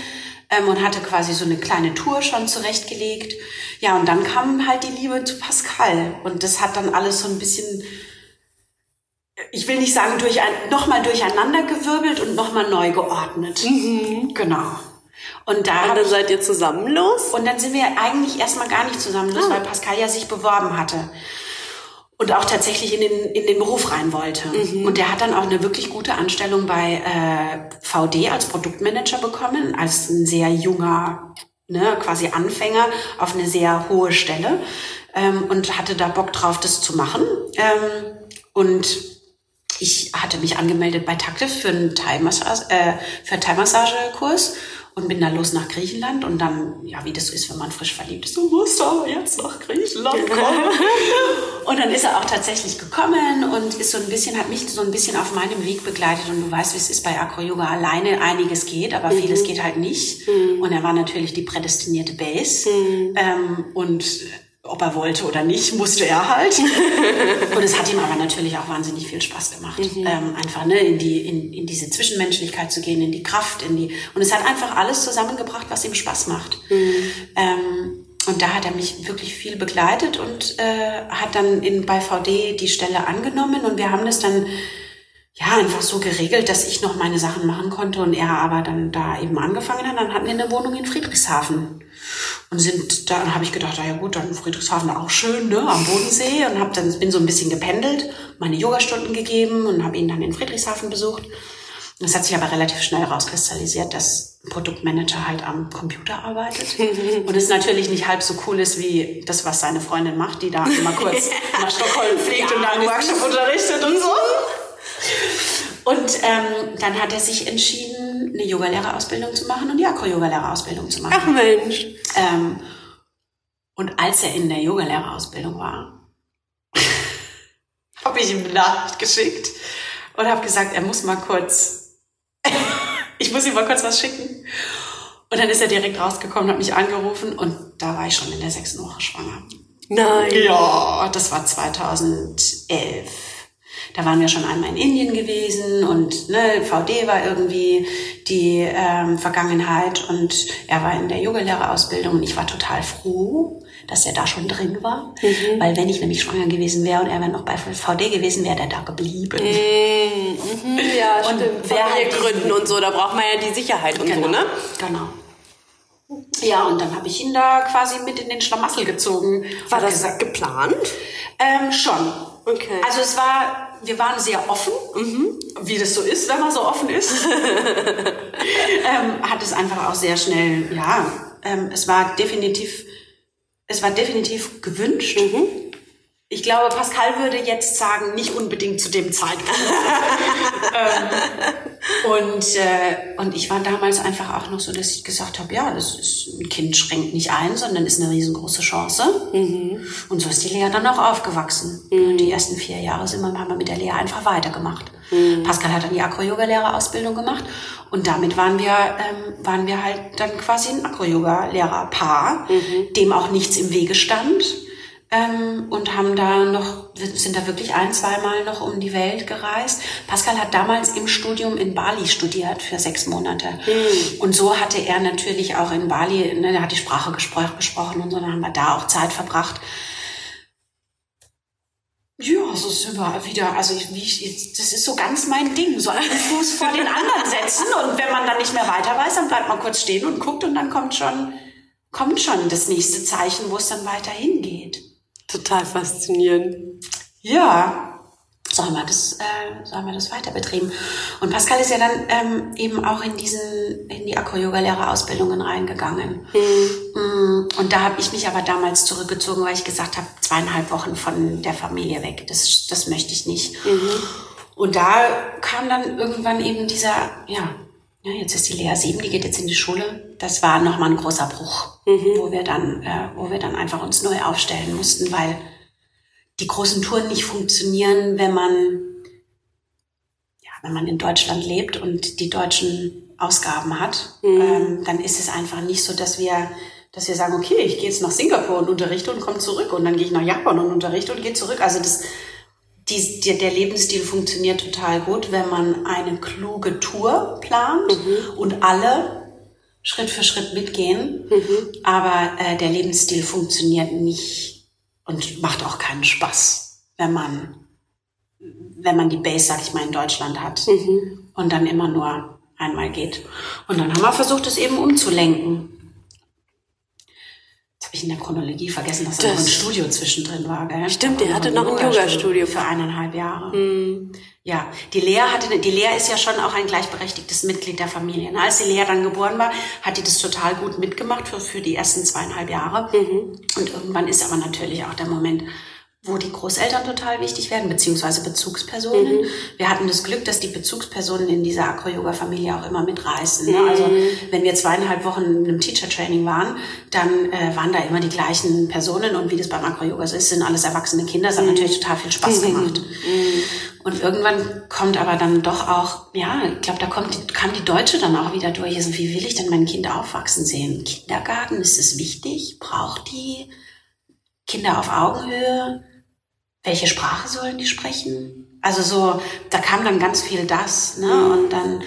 Ähm, und hatte quasi so eine kleine Tour schon zurechtgelegt. Ja, und dann kam halt die Liebe zu Pascal. Und das hat dann alles so ein bisschen, ich will nicht sagen, durch ein, nochmal durcheinander gewirbelt und nochmal neu geordnet. Mhm. Genau. Und da und dann seid ihr zusammen los? Und dann sind wir eigentlich erstmal gar nicht zusammen los, ah. weil Pascal ja sich beworben hatte und auch tatsächlich in den, in den Beruf rein wollte. Mhm. Und der hat dann auch eine wirklich gute Anstellung bei äh, VD als Produktmanager bekommen, als ein sehr junger, ne, quasi Anfänger auf eine sehr hohe Stelle ähm, und hatte da Bock drauf, das zu machen. Ähm, und ich hatte mich angemeldet bei Taktiv für einen Thai-Massage, äh, für einen Thai-Massage-Kurs und bin dann los nach Griechenland und dann, ja, wie das so ist, wenn man frisch verliebt ist, du musst aber jetzt nach Griechenland kommen. und dann ist er auch tatsächlich gekommen und ist so ein bisschen, hat mich so ein bisschen auf meinem Weg begleitet und du weißt, wie es ist bei Acro-Yoga alleine, einiges geht, aber mhm. vieles geht halt nicht. Mhm. Und er war natürlich die prädestinierte Base mhm. ähm, und ob er wollte oder nicht, musste er halt. und es hat ihm aber natürlich auch wahnsinnig viel Spaß gemacht, mhm. ähm, einfach ne, in, die, in, in diese Zwischenmenschlichkeit zu gehen, in die Kraft, in die und es hat einfach alles zusammengebracht, was ihm Spaß macht. Mhm. Ähm, und da hat er mich wirklich viel begleitet und äh, hat dann in, bei VD die Stelle angenommen und wir haben das dann ja, einfach so geregelt, dass ich noch meine Sachen machen konnte und er aber dann da eben angefangen hat. Dann hatten wir eine Wohnung in Friedrichshafen und sind da habe ich gedacht, ja gut, dann Friedrichshafen auch schön, ne, am Bodensee und habe dann bin so ein bisschen gependelt, meine Yogastunden gegeben und habe ihn dann in Friedrichshafen besucht. Das hat sich aber relativ schnell rauskristallisiert, dass ein Produktmanager halt am Computer arbeitet und es natürlich nicht halb so cool ist wie das, was seine Freundin macht, die da immer kurz nach Stockholm fliegt ja, und da einen Workshop unterrichtet und so. Und ähm, dann hat er sich entschieden, eine Yogalehrerausbildung zu machen und die Akro-Yogalehrerausbildung zu machen. Ach Mensch. Ähm, und als er in der Yogalehrerausbildung war, habe ich ihm eine Nachricht geschickt und habe gesagt, er muss mal kurz, ich muss ihm mal kurz was schicken. Und dann ist er direkt rausgekommen, hat mich angerufen und da war ich schon in der sechsten Woche schwanger. Nein. Ja, das war 2011 da waren wir schon einmal in Indien gewesen und ne, VD war irgendwie die ähm, Vergangenheit und er war in der Yogalehrerausbildung und ich war total froh, dass er da schon drin war, mhm. weil wenn ich nämlich schwanger gewesen wäre und er wäre noch bei VD gewesen, wäre er da geblieben. Mhm. Mhm. Ja, und stimmt. Familiengründen und so, da braucht man ja die Sicherheit und genau, so, ne? Genau. Ja, und dann habe ich ihn da quasi mit in den Schlamassel gezogen. War das gesagt, geplant? Ähm, schon. Okay. Also es war, wir waren sehr offen, mhm. wie das so ist, wenn man so offen ist. ähm, hat es einfach auch sehr schnell, ja, ähm, es war definitiv, es war definitiv gewünscht. Mhm. Ich glaube, Pascal würde jetzt sagen, nicht unbedingt zu dem Zeitpunkt. ähm, und, äh, und ich war damals einfach auch noch so, dass ich gesagt habe, ja, das ist, ein Kind schränkt nicht ein, sondern ist eine riesengroße Chance. Mhm. Und so ist die Lea dann auch aufgewachsen. Mhm. Die ersten vier Jahre sind wir, haben wir mit der Lea einfach weitergemacht. Mhm. Pascal hat dann die Akro-Yoga-Lehrerausbildung gemacht und damit waren wir, ähm, waren wir halt dann quasi ein Akro-Yoga-Lehrer-Paar, mhm. dem auch nichts im Wege stand ähm, und haben da noch, sind da wirklich ein, zweimal noch um die Welt gereist. Pascal hat damals im Studium in Bali studiert für sechs Monate. Mhm. Und so hatte er natürlich auch in Bali, ne, er hat die Sprache gesprochen und so, dann haben wir da auch Zeit verbracht. Ja, so sind wir wieder, also ich, ich, das ist so ganz mein Ding, so einen Fuß vor den anderen setzen und wenn man dann nicht mehr weiter weiß, dann bleibt man kurz stehen und guckt und dann kommt schon, kommt schon das nächste Zeichen, wo es dann weiter hingeht. Total faszinierend. Ja, so haben wir das, äh, so haben wir das weiter betrieben. Und Pascal ist ja dann ähm, eben auch in diesen, in die Akro-Yoga-Lehrerausbildungen reingegangen. Mhm. Und da habe ich mich aber damals zurückgezogen, weil ich gesagt habe, zweieinhalb Wochen von der Familie weg. Das, das möchte ich nicht. Mhm. Und da kam dann irgendwann eben dieser, ja, ja, jetzt ist die Lea sieben, die geht jetzt in die Schule. Das war nochmal ein großer Bruch, mhm. wo wir dann, äh, wo wir dann einfach uns neu aufstellen mussten, weil die großen Touren nicht funktionieren, wenn man, ja, wenn man in Deutschland lebt und die deutschen Ausgaben hat. Mhm. Ähm, dann ist es einfach nicht so, dass wir, dass wir sagen, okay, ich gehe jetzt nach Singapur und unterrichte und komme zurück und dann gehe ich nach Japan und unterrichte und gehe zurück. Also das, die, die, der Lebensstil funktioniert total gut, wenn man eine kluge Tour plant mhm. und alle Schritt für Schritt mitgehen. Mhm. Aber äh, der Lebensstil funktioniert nicht und macht auch keinen Spaß, wenn man, wenn man die Base, sag ich mal, in Deutschland hat mhm. und dann immer nur einmal geht. Und dann haben wir versucht, es eben umzulenken habe ich in der Chronologie vergessen, dass da noch ein Studio zwischendrin war. Gell? Stimmt, der hatte noch ein Yoga-Studio. Für eineinhalb Jahre. Mhm. Ja, die Lea hatte, die Lea ist ja schon auch ein gleichberechtigtes Mitglied der Familie. Als die Lea dann geboren war, hat die das total gut mitgemacht für, für die ersten zweieinhalb Jahre. Mhm. Und irgendwann ist aber natürlich auch der Moment, wo die Großeltern total wichtig werden, beziehungsweise Bezugspersonen. Mhm. Wir hatten das Glück, dass die Bezugspersonen in dieser Acro-Yoga-Familie auch immer mitreißen. Ne? Also mhm. wenn wir zweieinhalb Wochen in einem Teacher-Training waren, dann äh, waren da immer die gleichen Personen und wie das beim Acro-Yoga so ist, sind alles erwachsene Kinder. Das hat mhm. natürlich total viel Spaß mhm. gemacht. Mhm. Und irgendwann kommt aber dann doch auch, ja, ich glaube, da kommt, kam die Deutsche dann auch wieder durch. Also wie will ich denn mein Kind aufwachsen sehen? Kindergarten, ist es wichtig? Braucht die Kinder auf Augenhöhe? Welche Sprache sollen die sprechen? Also so, da kam dann ganz viel das, ne? Mhm. Und dann,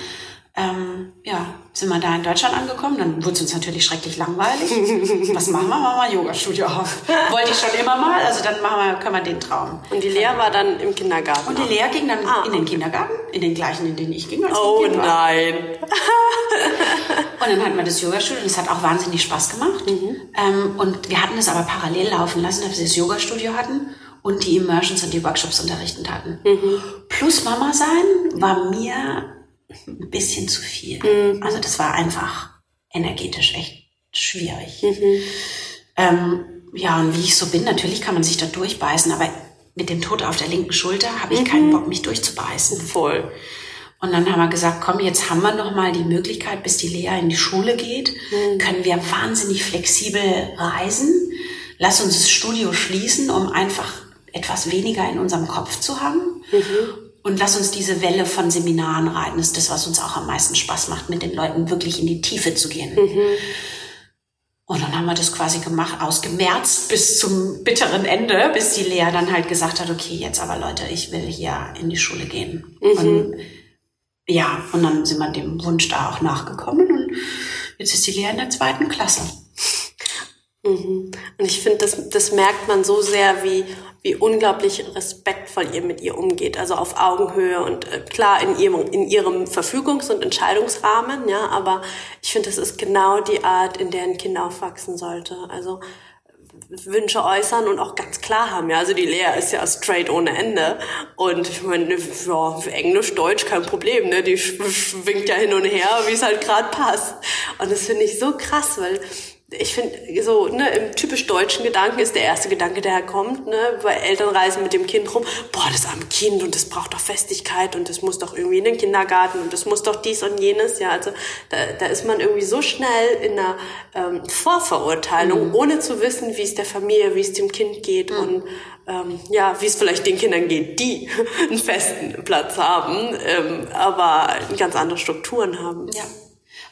ähm, ja, sind wir da in Deutschland angekommen. Dann wurde es uns natürlich schrecklich langweilig. Was machen wir? Machen wir Yoga-Studio auf. Wollte ich schon immer mal. Also dann machen wir, können wir den Traum. Und die Lea war dann im Kindergarten. Und die Lea ging dann ah. in den Kindergarten, in den gleichen, in den ich ging. Als oh kind nein. und dann hatten wir das Yoga-Studio und es hat auch wahnsinnig Spaß gemacht. Mhm. Ähm, und wir hatten es aber parallel laufen lassen, dass wir das Yoga-Studio hatten und die Immersions und die Workshops unterrichten hatten. Mhm. Plus Mama sein war mir ein bisschen zu viel. Mhm. Also das war einfach energetisch echt schwierig. Mhm. Ähm, ja, und wie ich so bin, natürlich kann man sich da durchbeißen, aber mit dem Tod auf der linken Schulter habe ich mhm. keinen Bock, mich durchzubeißen. Voll. Und dann haben wir gesagt, komm, jetzt haben wir noch mal die Möglichkeit, bis die Lea in die Schule geht, mhm. können wir wahnsinnig flexibel reisen. Lass uns das Studio schließen, um einfach etwas weniger in unserem Kopf zu haben. Mhm. Und lass uns diese Welle von Seminaren reiten. Das ist das, was uns auch am meisten Spaß macht, mit den Leuten wirklich in die Tiefe zu gehen. Mhm. Und dann haben wir das quasi gemacht, ausgemerzt bis zum bitteren Ende, bis die Lea dann halt gesagt hat, okay, jetzt aber Leute, ich will hier in die Schule gehen. Mhm. Und ja, und dann sind wir dem Wunsch da auch nachgekommen und jetzt ist die Lea in der zweiten Klasse. Mhm. Und ich finde, das, das merkt man so sehr, wie wie unglaublich respektvoll ihr mit ihr umgeht, also auf Augenhöhe und äh, klar in ihrem, in ihrem Verfügungs- und Entscheidungsrahmen, ja, aber ich finde, das ist genau die Art, in der ein Kind aufwachsen sollte. Also Wünsche äußern und auch ganz klar haben. Ja, also die Lea ist ja straight ohne Ende. Und ich meine, ja, Englisch, Deutsch, kein Problem, ne? Die schwingt ja hin und her, wie es halt gerade passt. Und das finde ich so krass, weil ich finde, so ne, im typisch deutschen Gedanken ist der erste Gedanke, der kommt, ne, weil Eltern reisen mit dem Kind rum, boah, das arme Kind und das braucht doch Festigkeit und das muss doch irgendwie in den Kindergarten und das muss doch dies und jenes, ja, also da, da ist man irgendwie so schnell in einer ähm, Vorverurteilung, mhm. ohne zu wissen, wie es der Familie, wie es dem Kind geht mhm. und ähm, ja, wie es vielleicht den Kindern geht, die einen festen Platz haben, ähm, aber ganz andere Strukturen haben. Ja.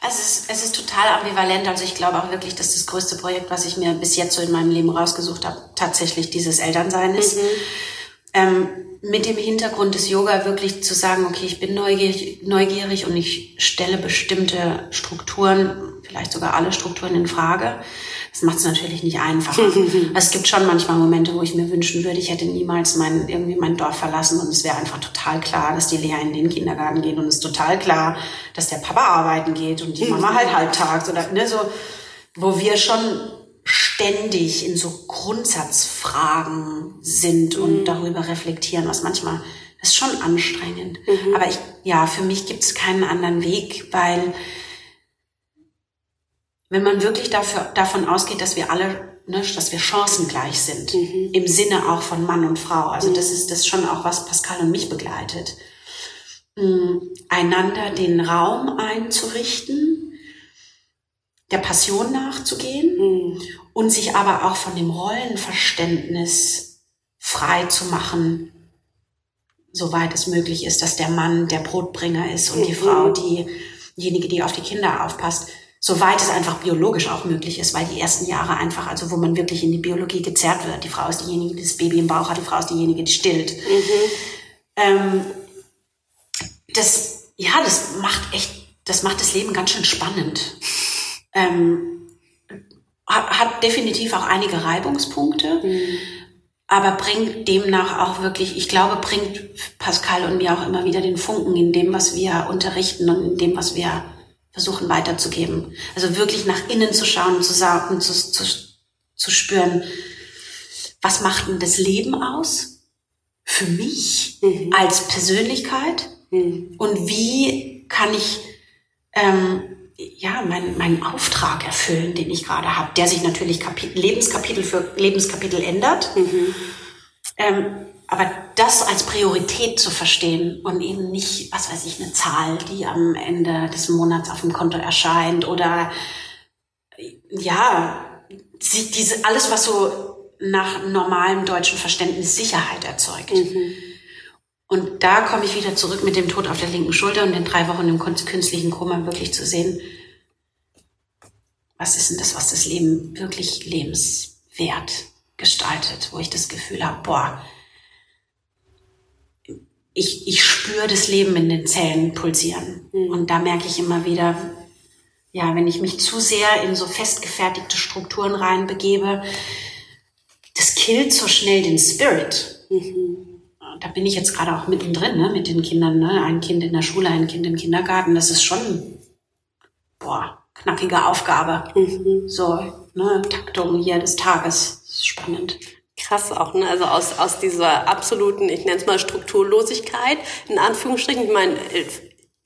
Also es ist, es ist total ambivalent. Also ich glaube auch wirklich, dass das größte Projekt, was ich mir bis jetzt so in meinem Leben rausgesucht habe, tatsächlich dieses Elternsein ist. Mhm. Ähm, mit dem Hintergrund des Yoga wirklich zu sagen, okay, ich bin neugierig, neugierig und ich stelle bestimmte Strukturen, vielleicht sogar alle Strukturen in Frage. Das macht es natürlich nicht einfacher. also es gibt schon manchmal Momente, wo ich mir wünschen würde, ich hätte niemals mein, irgendwie mein Dorf verlassen und es wäre einfach total klar, dass die Lea in den Kindergarten geht und es ist total klar, dass der Papa arbeiten geht und die Mama halt halbtags oder ne, so, wo wir schon ständig in so Grundsatzfragen sind und mhm. darüber reflektieren, was manchmal ist schon anstrengend. Mhm. Aber ich, ja, für mich gibt es keinen anderen Weg, weil wenn man wirklich dafür, davon ausgeht, dass wir alle, ne, dass wir chancengleich sind, mhm. im Sinne auch von Mann und Frau, also mhm. das ist das schon auch, was Pascal und mich begleitet, mm, einander den Raum einzurichten, der Passion nachzugehen mhm. und sich aber auch von dem Rollenverständnis frei zu machen, soweit es möglich ist, dass der Mann der Brotbringer ist und die mhm. Frau diejenige, die auf die Kinder aufpasst soweit es einfach biologisch auch möglich ist, weil die ersten Jahre einfach, also wo man wirklich in die Biologie gezerrt wird. Die Frau ist diejenige, die das Baby im Bauch hat, die Frau ist diejenige, die stillt. Mhm. Ähm, das, ja, das macht echt, das macht das Leben ganz schön spannend. Ähm, hat, hat definitiv auch einige Reibungspunkte. Mhm aber bringt demnach auch wirklich, ich glaube, bringt Pascal und mir auch immer wieder den Funken in dem, was wir unterrichten und in dem, was wir versuchen weiterzugeben. Also wirklich nach innen zu schauen und zu, sagen, zu, zu, zu spüren, was macht denn das Leben aus für mich mhm. als Persönlichkeit mhm. und wie kann ich ähm, ja meinen meinen Auftrag erfüllen, den ich gerade habe, der sich natürlich Kapitel, Lebenskapitel für Lebenskapitel ändert. Mhm. Ähm, aber das als Priorität zu verstehen und eben nicht, was weiß ich, eine Zahl, die am Ende des Monats auf dem Konto erscheint oder ja, diese, alles, was so nach normalem deutschen Verständnis Sicherheit erzeugt. Mhm. Und da komme ich wieder zurück mit dem Tod auf der linken Schulter und den drei Wochen im künstlichen Koma wirklich zu sehen, was ist denn das, was das Leben wirklich lebenswert gestaltet, wo ich das Gefühl habe, boah, ich, ich spüre das Leben in den Zellen pulsieren. Mhm. Und da merke ich immer wieder, ja, wenn ich mich zu sehr in so festgefertigte Strukturen reinbegebe, das killt so schnell den Spirit. Mhm. Da bin ich jetzt gerade auch mittendrin, ne, mit den Kindern, ne? Ein Kind in der Schule, ein Kind im Kindergarten. Das ist schon, boah, knackige Aufgabe. Mhm. So, ne, Taktung hier des Tages. Spannend krass auch, ne? Also aus, aus dieser absoluten, ich nenne es mal Strukturlosigkeit, in Anführungsstrichen. Ich meine,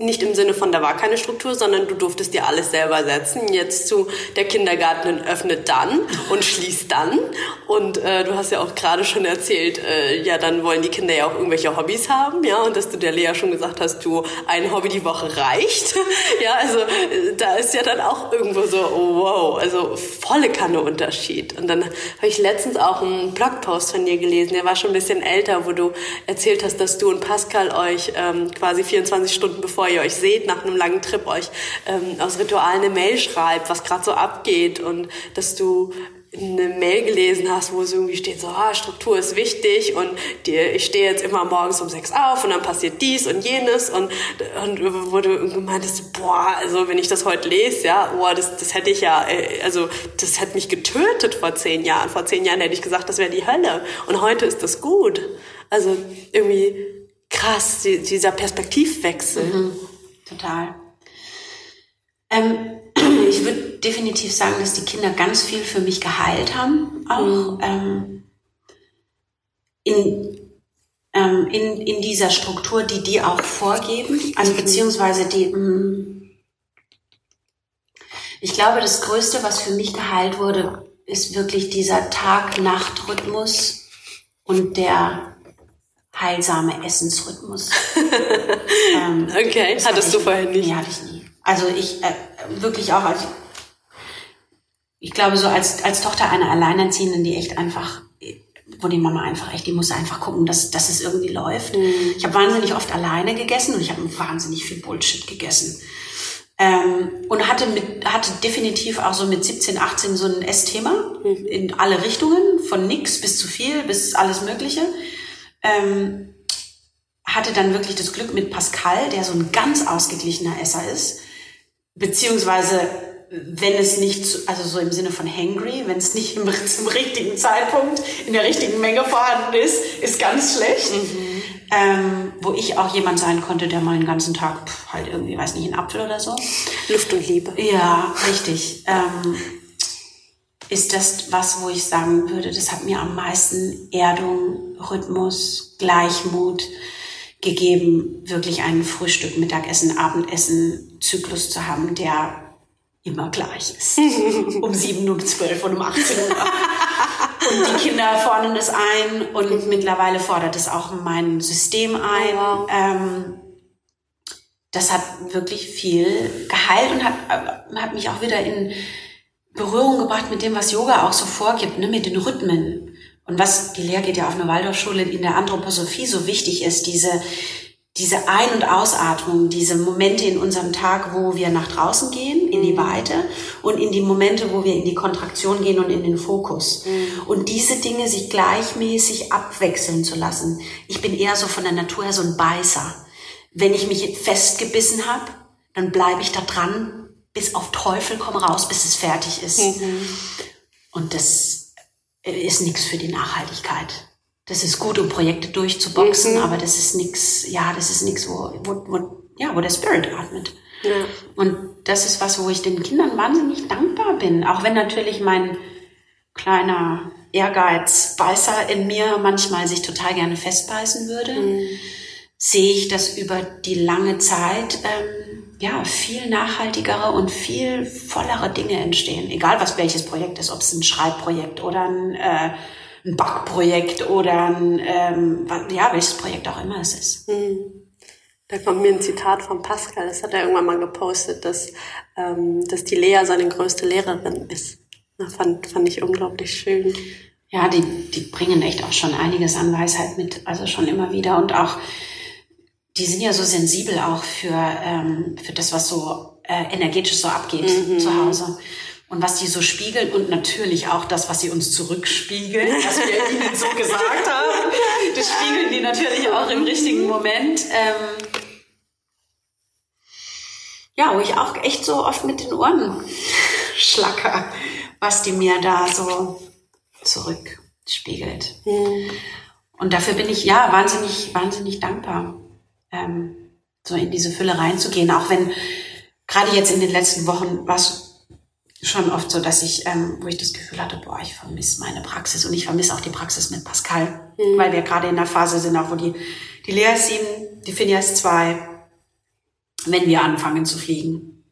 nicht im Sinne von, da war keine Struktur, sondern du durftest dir alles selber setzen. Jetzt zu, der Kindergarten öffnet dann und schließt dann. Und äh, du hast ja auch gerade schon erzählt, äh, ja, dann wollen die Kinder ja auch irgendwelche Hobbys haben, ja, und dass du der Lea schon gesagt hast, du, ein Hobby die Woche reicht. ja, also äh, da ist ja dann auch irgendwo so, oh, wow, also volle Kanne Unterschied. Und dann habe ich letztens auch einen Blogpost von dir gelesen, der war schon ein bisschen älter, wo du erzählt hast, dass du und Pascal euch ähm, quasi 24 Stunden bevor bevor ihr euch seht nach einem langen Trip, euch ähm, aus Ritualen eine Mail schreibt, was gerade so abgeht und dass du eine Mail gelesen hast, wo es irgendwie steht, so, ah, Struktur ist wichtig und die, ich stehe jetzt immer morgens um sechs auf und dann passiert dies und jenes und, und wo du irgendwie meintest, boah, also wenn ich das heute lese, ja, boah, das, das hätte ich ja, äh, also das hätte mich getötet vor zehn Jahren. Vor zehn Jahren hätte ich gesagt, das wäre die Hölle und heute ist das gut. Also irgendwie krass, die, dieser Perspektivwechsel. Mhm, total. Ähm, ich würde definitiv sagen, dass die Kinder ganz viel für mich geheilt haben, auch mhm. ähm, in, ähm, in, in dieser Struktur, die die auch vorgeben, also beziehungsweise die, mh, mm, ich glaube, das Größte, was für mich geheilt wurde, ist wirklich dieser Tag-Nacht-Rhythmus und der heilsame Essensrhythmus. ähm, okay, hattest du vorher nicht? Nee, hatte ich nie. Also ich äh, wirklich auch, als ich glaube so als, als Tochter einer Alleinerziehenden, die echt einfach, wo die Mama einfach echt, die muss einfach gucken, dass, dass es irgendwie läuft. Mhm. Ich habe wahnsinnig oft alleine gegessen und ich habe wahnsinnig viel Bullshit gegessen. Ähm, und hatte mit, hatte definitiv auch so mit 17, 18 so ein Essthema mhm. in alle Richtungen, von nix bis zu viel, bis alles Mögliche ähm, hatte dann wirklich das Glück mit Pascal, der so ein ganz ausgeglichener Esser ist, beziehungsweise wenn es nicht, also so im Sinne von hangry, wenn es nicht im, zum richtigen Zeitpunkt in der richtigen Menge vorhanden ist, ist ganz schlecht. Mhm. Ähm, wo ich auch jemand sein konnte, der mal den ganzen Tag pff, halt irgendwie, weiß nicht, einen Apfel oder so. Luft und Liebe. Ja, richtig. Ähm, ist das was, wo ich sagen würde, das hat mir am meisten Erdung, Rhythmus, Gleichmut gegeben, wirklich einen Frühstück, Mittagessen, Abendessen, Zyklus zu haben, der immer gleich ist. um 7 um 12 und um 18 Uhr. und die Kinder fordern es ein und mittlerweile fordert es auch mein System ein. Oh, wow. ähm, das hat wirklich viel geheilt und hat, hat mich auch wieder in Berührung gebracht mit dem, was Yoga auch so vorgibt, ne, mit den Rhythmen. Und was, die Lehre geht ja auf einer Waldorfschule in der Anthroposophie so wichtig ist, diese, diese Ein- und Ausatmung, diese Momente in unserem Tag, wo wir nach draußen gehen, in die mhm. Weite und in die Momente, wo wir in die Kontraktion gehen und in den Fokus. Mhm. Und diese Dinge sich gleichmäßig abwechseln zu lassen. Ich bin eher so von der Natur her so ein Beißer. Wenn ich mich festgebissen habe, dann bleibe ich da dran, bis auf Teufel komm raus, bis es fertig ist. Mhm. Und das ist nichts für die Nachhaltigkeit das ist gut, um Projekte durchzuboxen, mhm. aber das ist nichts, ja, das ist nichts, wo, wo, wo, ja, wo der Spirit atmet. Ja. Und das ist was, wo ich den Kindern wahnsinnig dankbar bin. Auch wenn natürlich mein kleiner Ehrgeiz, Beißer in mir manchmal sich total gerne festbeißen würde, mhm. sehe ich, dass über die lange Zeit ähm, ja viel nachhaltigere und viel vollere Dinge entstehen. Egal was welches Projekt ist, ob es ein Schreibprojekt oder ein äh, ein Backprojekt oder ein, ähm, ja, welches Projekt auch immer es ist. Hm. Da kommt mir ein Zitat von Pascal, das hat er irgendwann mal gepostet, dass, ähm, dass die Lea seine größte Lehrerin ist. Das fand, fand ich unglaublich schön. Ja, die, die bringen echt auch schon einiges an Weisheit mit, also schon immer wieder und auch, die sind ja so sensibel auch für, ähm, für das, was so äh, energetisch so abgeht mhm. zu Hause und was die so spiegeln und natürlich auch das, was sie uns zurückspiegeln, was wir ihnen so gesagt haben. Das spiegeln die natürlich auch im richtigen Moment. Ähm ja, wo ich auch echt so oft mit den Ohren schlacker, was die mir da so zurückspiegelt. Mhm. Und dafür bin ich ja wahnsinnig, wahnsinnig dankbar, ähm, so in diese Fülle reinzugehen, auch wenn gerade jetzt in den letzten Wochen was schon oft so, dass ich, ähm, wo ich das Gefühl hatte, boah, ich vermisse meine Praxis und ich vermisse auch die Praxis mit Pascal, mhm. weil wir gerade in der Phase sind, auch wo die, die Lea ist sieben, die Finja ist zwei, wenn wir anfangen zu fliegen.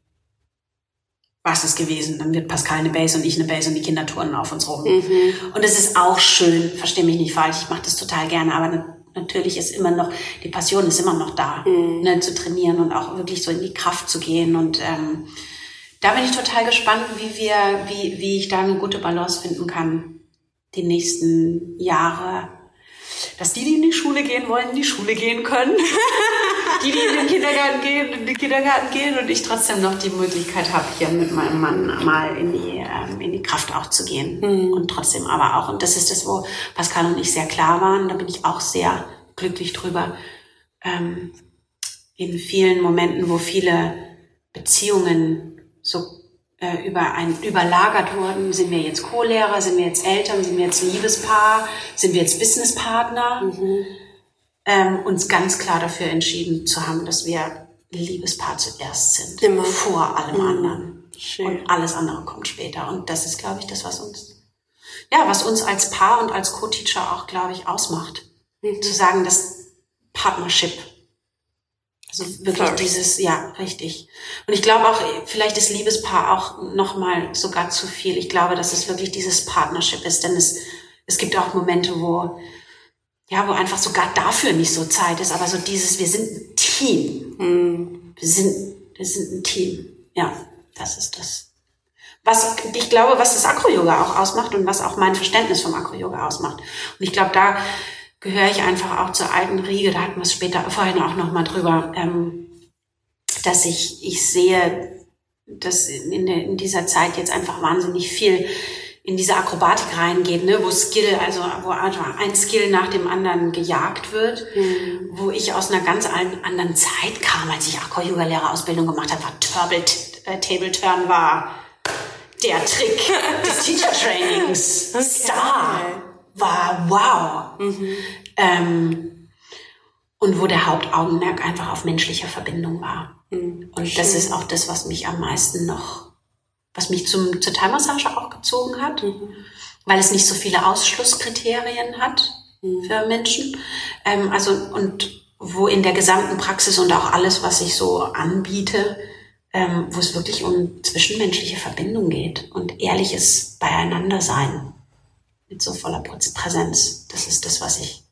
Was ist gewesen? Dann wird Pascal eine Base und ich eine Base und die Kinder turnen auf uns rum. Mhm. Und es ist auch schön, verstehe mich nicht falsch, ich mache das total gerne, aber natürlich ist immer noch, die Passion ist immer noch da, mhm. ne, zu trainieren und auch wirklich so in die Kraft zu gehen und ähm, da bin ich total gespannt, wie wir, wie, wie ich da eine gute Balance finden kann, die nächsten Jahre. Dass die, die in die Schule gehen wollen, in die Schule gehen können. die, die in den Kindergarten gehen, in den Kindergarten gehen und ich trotzdem noch die Möglichkeit habe, hier mit meinem Mann mal in die, ähm, in die Kraft auch zu gehen. Mhm. Und trotzdem aber auch, und das ist das, wo Pascal und ich sehr klar waren, da bin ich auch sehr glücklich drüber, ähm, in vielen Momenten, wo viele Beziehungen so äh, über ein, überlagert wurden. Sind wir jetzt Co-Lehrer, sind wir jetzt Eltern, sind wir jetzt Liebespaar, sind wir jetzt Businesspartner? Mhm. Ähm, uns ganz klar dafür entschieden zu haben, dass wir Liebespaar zuerst sind, Immer. vor allem mhm. anderen. Schön. Und alles andere kommt später. Und das ist, glaube ich, das, was uns, ja, was uns als Paar und als Co-Teacher auch, glaube ich, ausmacht. Mhm. Zu sagen, dass Partnership also wirklich First. dieses, ja, richtig. Und ich glaube auch, vielleicht ist Liebespaar auch nochmal sogar zu viel. Ich glaube, dass es wirklich dieses Partnership ist, denn es, es gibt auch Momente, wo, ja, wo einfach sogar dafür nicht so Zeit ist, aber so dieses, wir sind ein Team. Mhm. Wir sind, wir sind ein Team. Ja, das ist das. Was, ich glaube, was das Akro-Yoga auch ausmacht und was auch mein Verständnis vom Akro-Yoga ausmacht. Und ich glaube, da gehöre ich einfach auch zur alten Riege, da hatten wir es später vorhin auch nochmal drüber, ähm, dass ich, ich sehe, dass in, in dieser Zeit jetzt einfach wahnsinnig viel in diese Akrobatik reingeht, ne, wo Skill, also wo ein Skill nach dem anderen gejagt wird, mhm. wo ich aus einer ganz anderen Zeit kam, als ich Akro-Yoga-Lehrerausbildung gemacht habe, war Turtle, äh, Table Turn war der Trick des Teacher Trainings. Okay. Star war wow. Mhm. Ähm, und wo der Hauptaugenmerk einfach auf menschliche Verbindung war. Mhm. Und Schön. das ist auch das, was mich am meisten noch, was mich zum, zur Thai-Massage auch gezogen hat, mhm. weil es nicht so viele Ausschlusskriterien hat mhm. für Menschen. Ähm, also, und wo in der gesamten Praxis und auch alles, was ich so anbiete, ähm, wo es wirklich um zwischenmenschliche Verbindung geht und ehrliches Beieinandersein mit so voller Präsenz. Das ist das, was ich,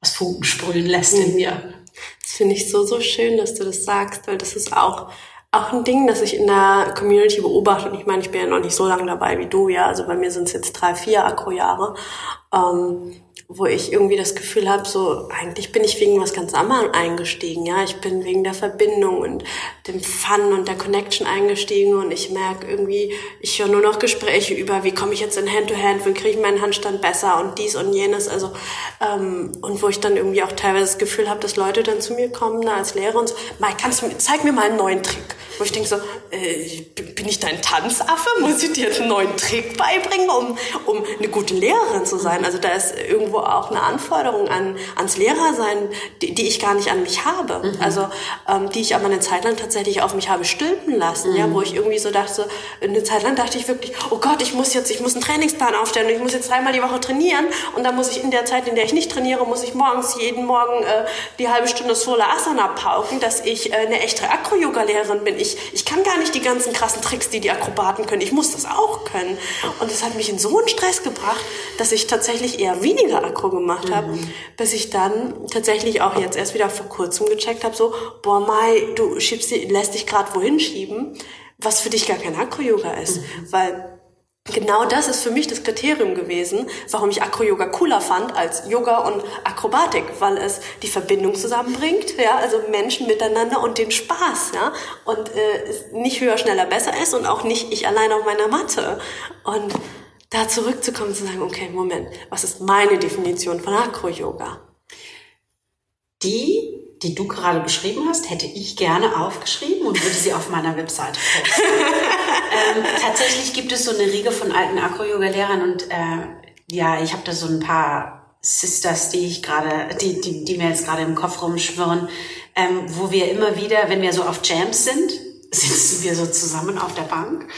was Funken sprühen lässt in mir. Das finde ich so, so schön, dass du das sagst, weil das ist auch, auch ein Ding, das ich in der Community beobachte. Und ich meine, ich bin ja noch nicht so lange dabei wie du, ja. Also bei mir sind es jetzt drei, vier Akro-Jahre. Ähm, wo ich irgendwie das Gefühl habe, so eigentlich bin ich wegen was ganz anderem eingestiegen. Ja, ich bin wegen der Verbindung und dem Fun und der Connection eingestiegen und ich merke irgendwie, ich höre nur noch Gespräche über, wie komme ich jetzt in Hand-to-Hand, wie kriege ich meinen Handstand besser und dies und jenes. Also ähm, und wo ich dann irgendwie auch teilweise das Gefühl habe, dass Leute dann zu mir kommen na, als Lehrer und so, Mike, kannst du mir, zeig mir mal einen neuen Trick. Wo ich denke so, äh, bin ich dein Tanzaffe? Muss ich dir jetzt einen neuen Trick beibringen, um, um eine gute Lehrerin zu sein? Also da ist irgendwo auch eine Anforderung an, ans Lehrersein, die, die ich gar nicht an mich habe. Mhm. Also ähm, die ich aber eine Zeit lang tatsächlich auf mich habe stülpen lassen, mhm. ja, wo ich irgendwie so dachte, eine Zeit lang dachte ich wirklich, oh Gott, ich muss jetzt, ich muss einen Trainingsplan aufstellen und ich muss jetzt dreimal die Woche trainieren und dann muss ich in der Zeit, in der ich nicht trainiere, muss ich morgens jeden Morgen äh, die halbe Stunde Solar Asana pauken, dass ich äh, eine echte Acro-Yoga-Lehrerin bin. Ich, ich kann gar nicht die ganzen krassen Tricks, die die Akrobaten können. Ich muss das auch können. Und das hat mich in so einen Stress gebracht, dass ich tatsächlich eher weniger Akro gemacht mhm. habe, bis ich dann tatsächlich auch jetzt erst wieder vor kurzem gecheckt habe, so, boah, Mai, du schiebst, lässt dich gerade wohin schieben, was für dich gar kein Akro-Yoga ist. Mhm. Weil Genau das ist für mich das Kriterium gewesen, warum ich Acro-Yoga cooler fand als Yoga und Akrobatik, weil es die Verbindung zusammenbringt, ja, also Menschen miteinander und den Spaß, ja, und äh, nicht höher, schneller, besser ist und auch nicht ich allein auf meiner Matte. Und da zurückzukommen, zu sagen, okay, Moment, was ist meine Definition von Acro-Yoga? Die, die du gerade beschrieben hast, hätte ich gerne aufgeschrieben und würde sie auf meiner Webseite posten. ähm, tatsächlich gibt es so eine Riege von alten Acro-Yoga-Lehrern und äh, ja, ich habe da so ein paar Sisters, die ich gerade, die, die, die mir jetzt gerade im Kopf rumschwirren, ähm, wo wir immer wieder, wenn wir so auf Jams sind, sitzen wir so zusammen auf der Bank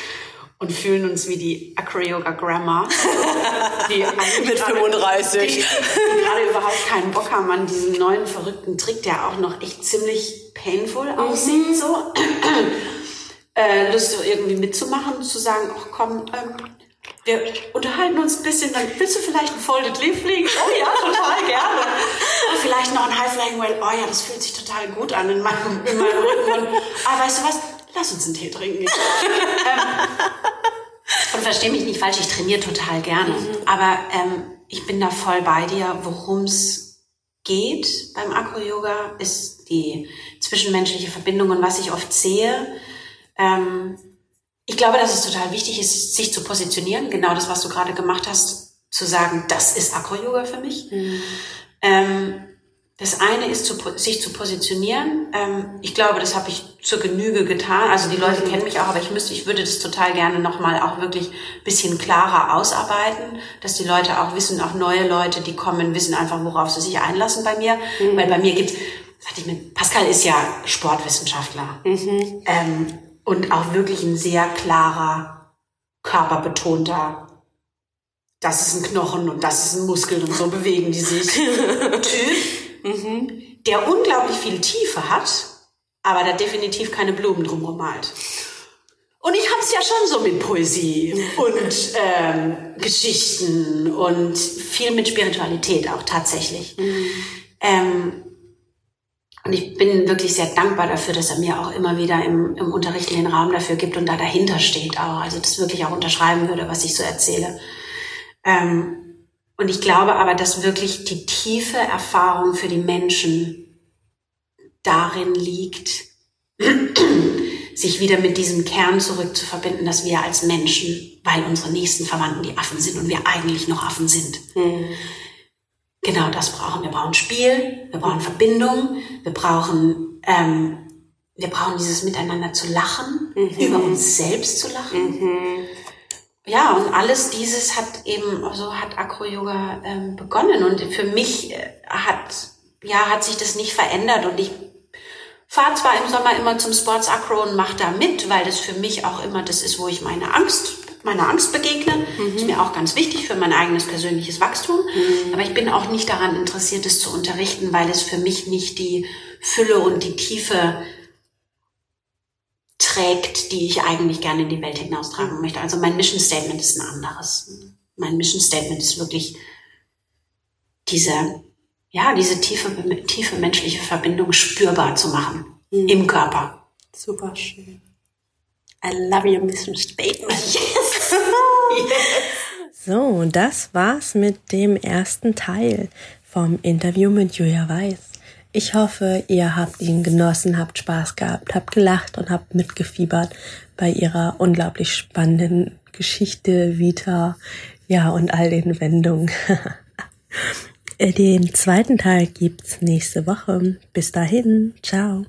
und fühlen uns wie die Acro-Yoga Grammar, die mit 35, die, die gerade überhaupt keinen Bock haben an diesen neuen verrückten Trick, der auch noch echt ziemlich painful mhm. aussieht, so. äh, Lust irgendwie mitzumachen, zu sagen, ach komm, ähm, wir unterhalten uns ein bisschen, dann willst du vielleicht ein Folded Leaf fliegen? Oh ja, total gerne. Und vielleicht noch ein High Flying Whale. Oh ja, das fühlt sich total gut an in meinem, in meinem Rücken. Und, ah, weißt du was? lass uns einen Tee trinken. ähm, und verstehe mich nicht falsch, ich trainiere total gerne. Mhm. Aber ähm, ich bin da voll bei dir. Worum es geht beim Acro-Yoga, ist die zwischenmenschliche Verbindung und was ich oft sehe. Ähm, ich glaube, dass es total wichtig ist, sich zu positionieren. Genau das, was du gerade gemacht hast, zu sagen, das ist Acro-Yoga für mich. Mhm. Ähm, das eine ist, zu, sich zu positionieren. Ähm, ich glaube, das habe ich zur Genüge getan. Also die Leute kennen mich auch, aber ich müsste, ich würde das total gerne nochmal auch wirklich bisschen klarer ausarbeiten, dass die Leute auch wissen, auch neue Leute, die kommen, wissen einfach, worauf sie sich einlassen bei mir. Mhm. Weil bei mir gibt's, sagte ich mit, Pascal ist ja Sportwissenschaftler mhm. ähm, und auch wirklich ein sehr klarer, körperbetonter das ist ein Knochen und das ist ein Muskel und so bewegen die sich. typ mhm. der unglaublich viel Tiefe hat, aber da definitiv keine Blumen drumherum malt. Und ich habe es ja schon so mit Poesie und ähm, Geschichten und viel mit Spiritualität auch tatsächlich. Mhm. Ähm, und ich bin wirklich sehr dankbar dafür, dass er mir auch immer wieder im, im Unterricht den Raum dafür gibt und da dahinter steht auch. Also das wirklich auch unterschreiben würde, was ich so erzähle. Ähm, und ich glaube aber, dass wirklich die tiefe Erfahrung für die Menschen darin liegt, sich wieder mit diesem Kern zurückzuverbinden, dass wir als Menschen, weil unsere nächsten Verwandten die Affen sind und wir eigentlich noch Affen sind. Mhm. Genau das brauchen wir. Wir brauchen Spiel, wir brauchen Verbindung, wir brauchen, ähm, wir brauchen dieses Miteinander zu lachen, mhm. über uns selbst zu lachen. Mhm ja, und alles dieses hat eben, so also hat Acro-Yoga ähm, begonnen. Und für mich äh, hat, ja, hat sich das nicht verändert. Und ich fahre zwar im Sommer immer zum Sports Acro und mache da mit, weil das für mich auch immer das ist, wo ich meine Angst, meiner Angst begegne. Mhm. Ist mir auch ganz wichtig für mein eigenes persönliches Wachstum. Mhm. Aber ich bin auch nicht daran interessiert, es zu unterrichten, weil es für mich nicht die Fülle und die Tiefe trägt, die ich eigentlich gerne in die Welt hinaustragen möchte. Also mein Mission Statement ist ein anderes. Mein Mission Statement ist wirklich diese, ja, diese tiefe, tiefe menschliche Verbindung spürbar zu machen mhm. im Körper. Super schön. I love your mission statement. Yes. yes. So, das war's mit dem ersten Teil vom Interview mit Julia Weiß. Ich hoffe, ihr habt ihn genossen, habt Spaß gehabt, habt gelacht und habt mitgefiebert bei ihrer unglaublich spannenden Geschichte, Vita, ja, und all den Wendungen. den zweiten Teil gibt's nächste Woche. Bis dahin, ciao.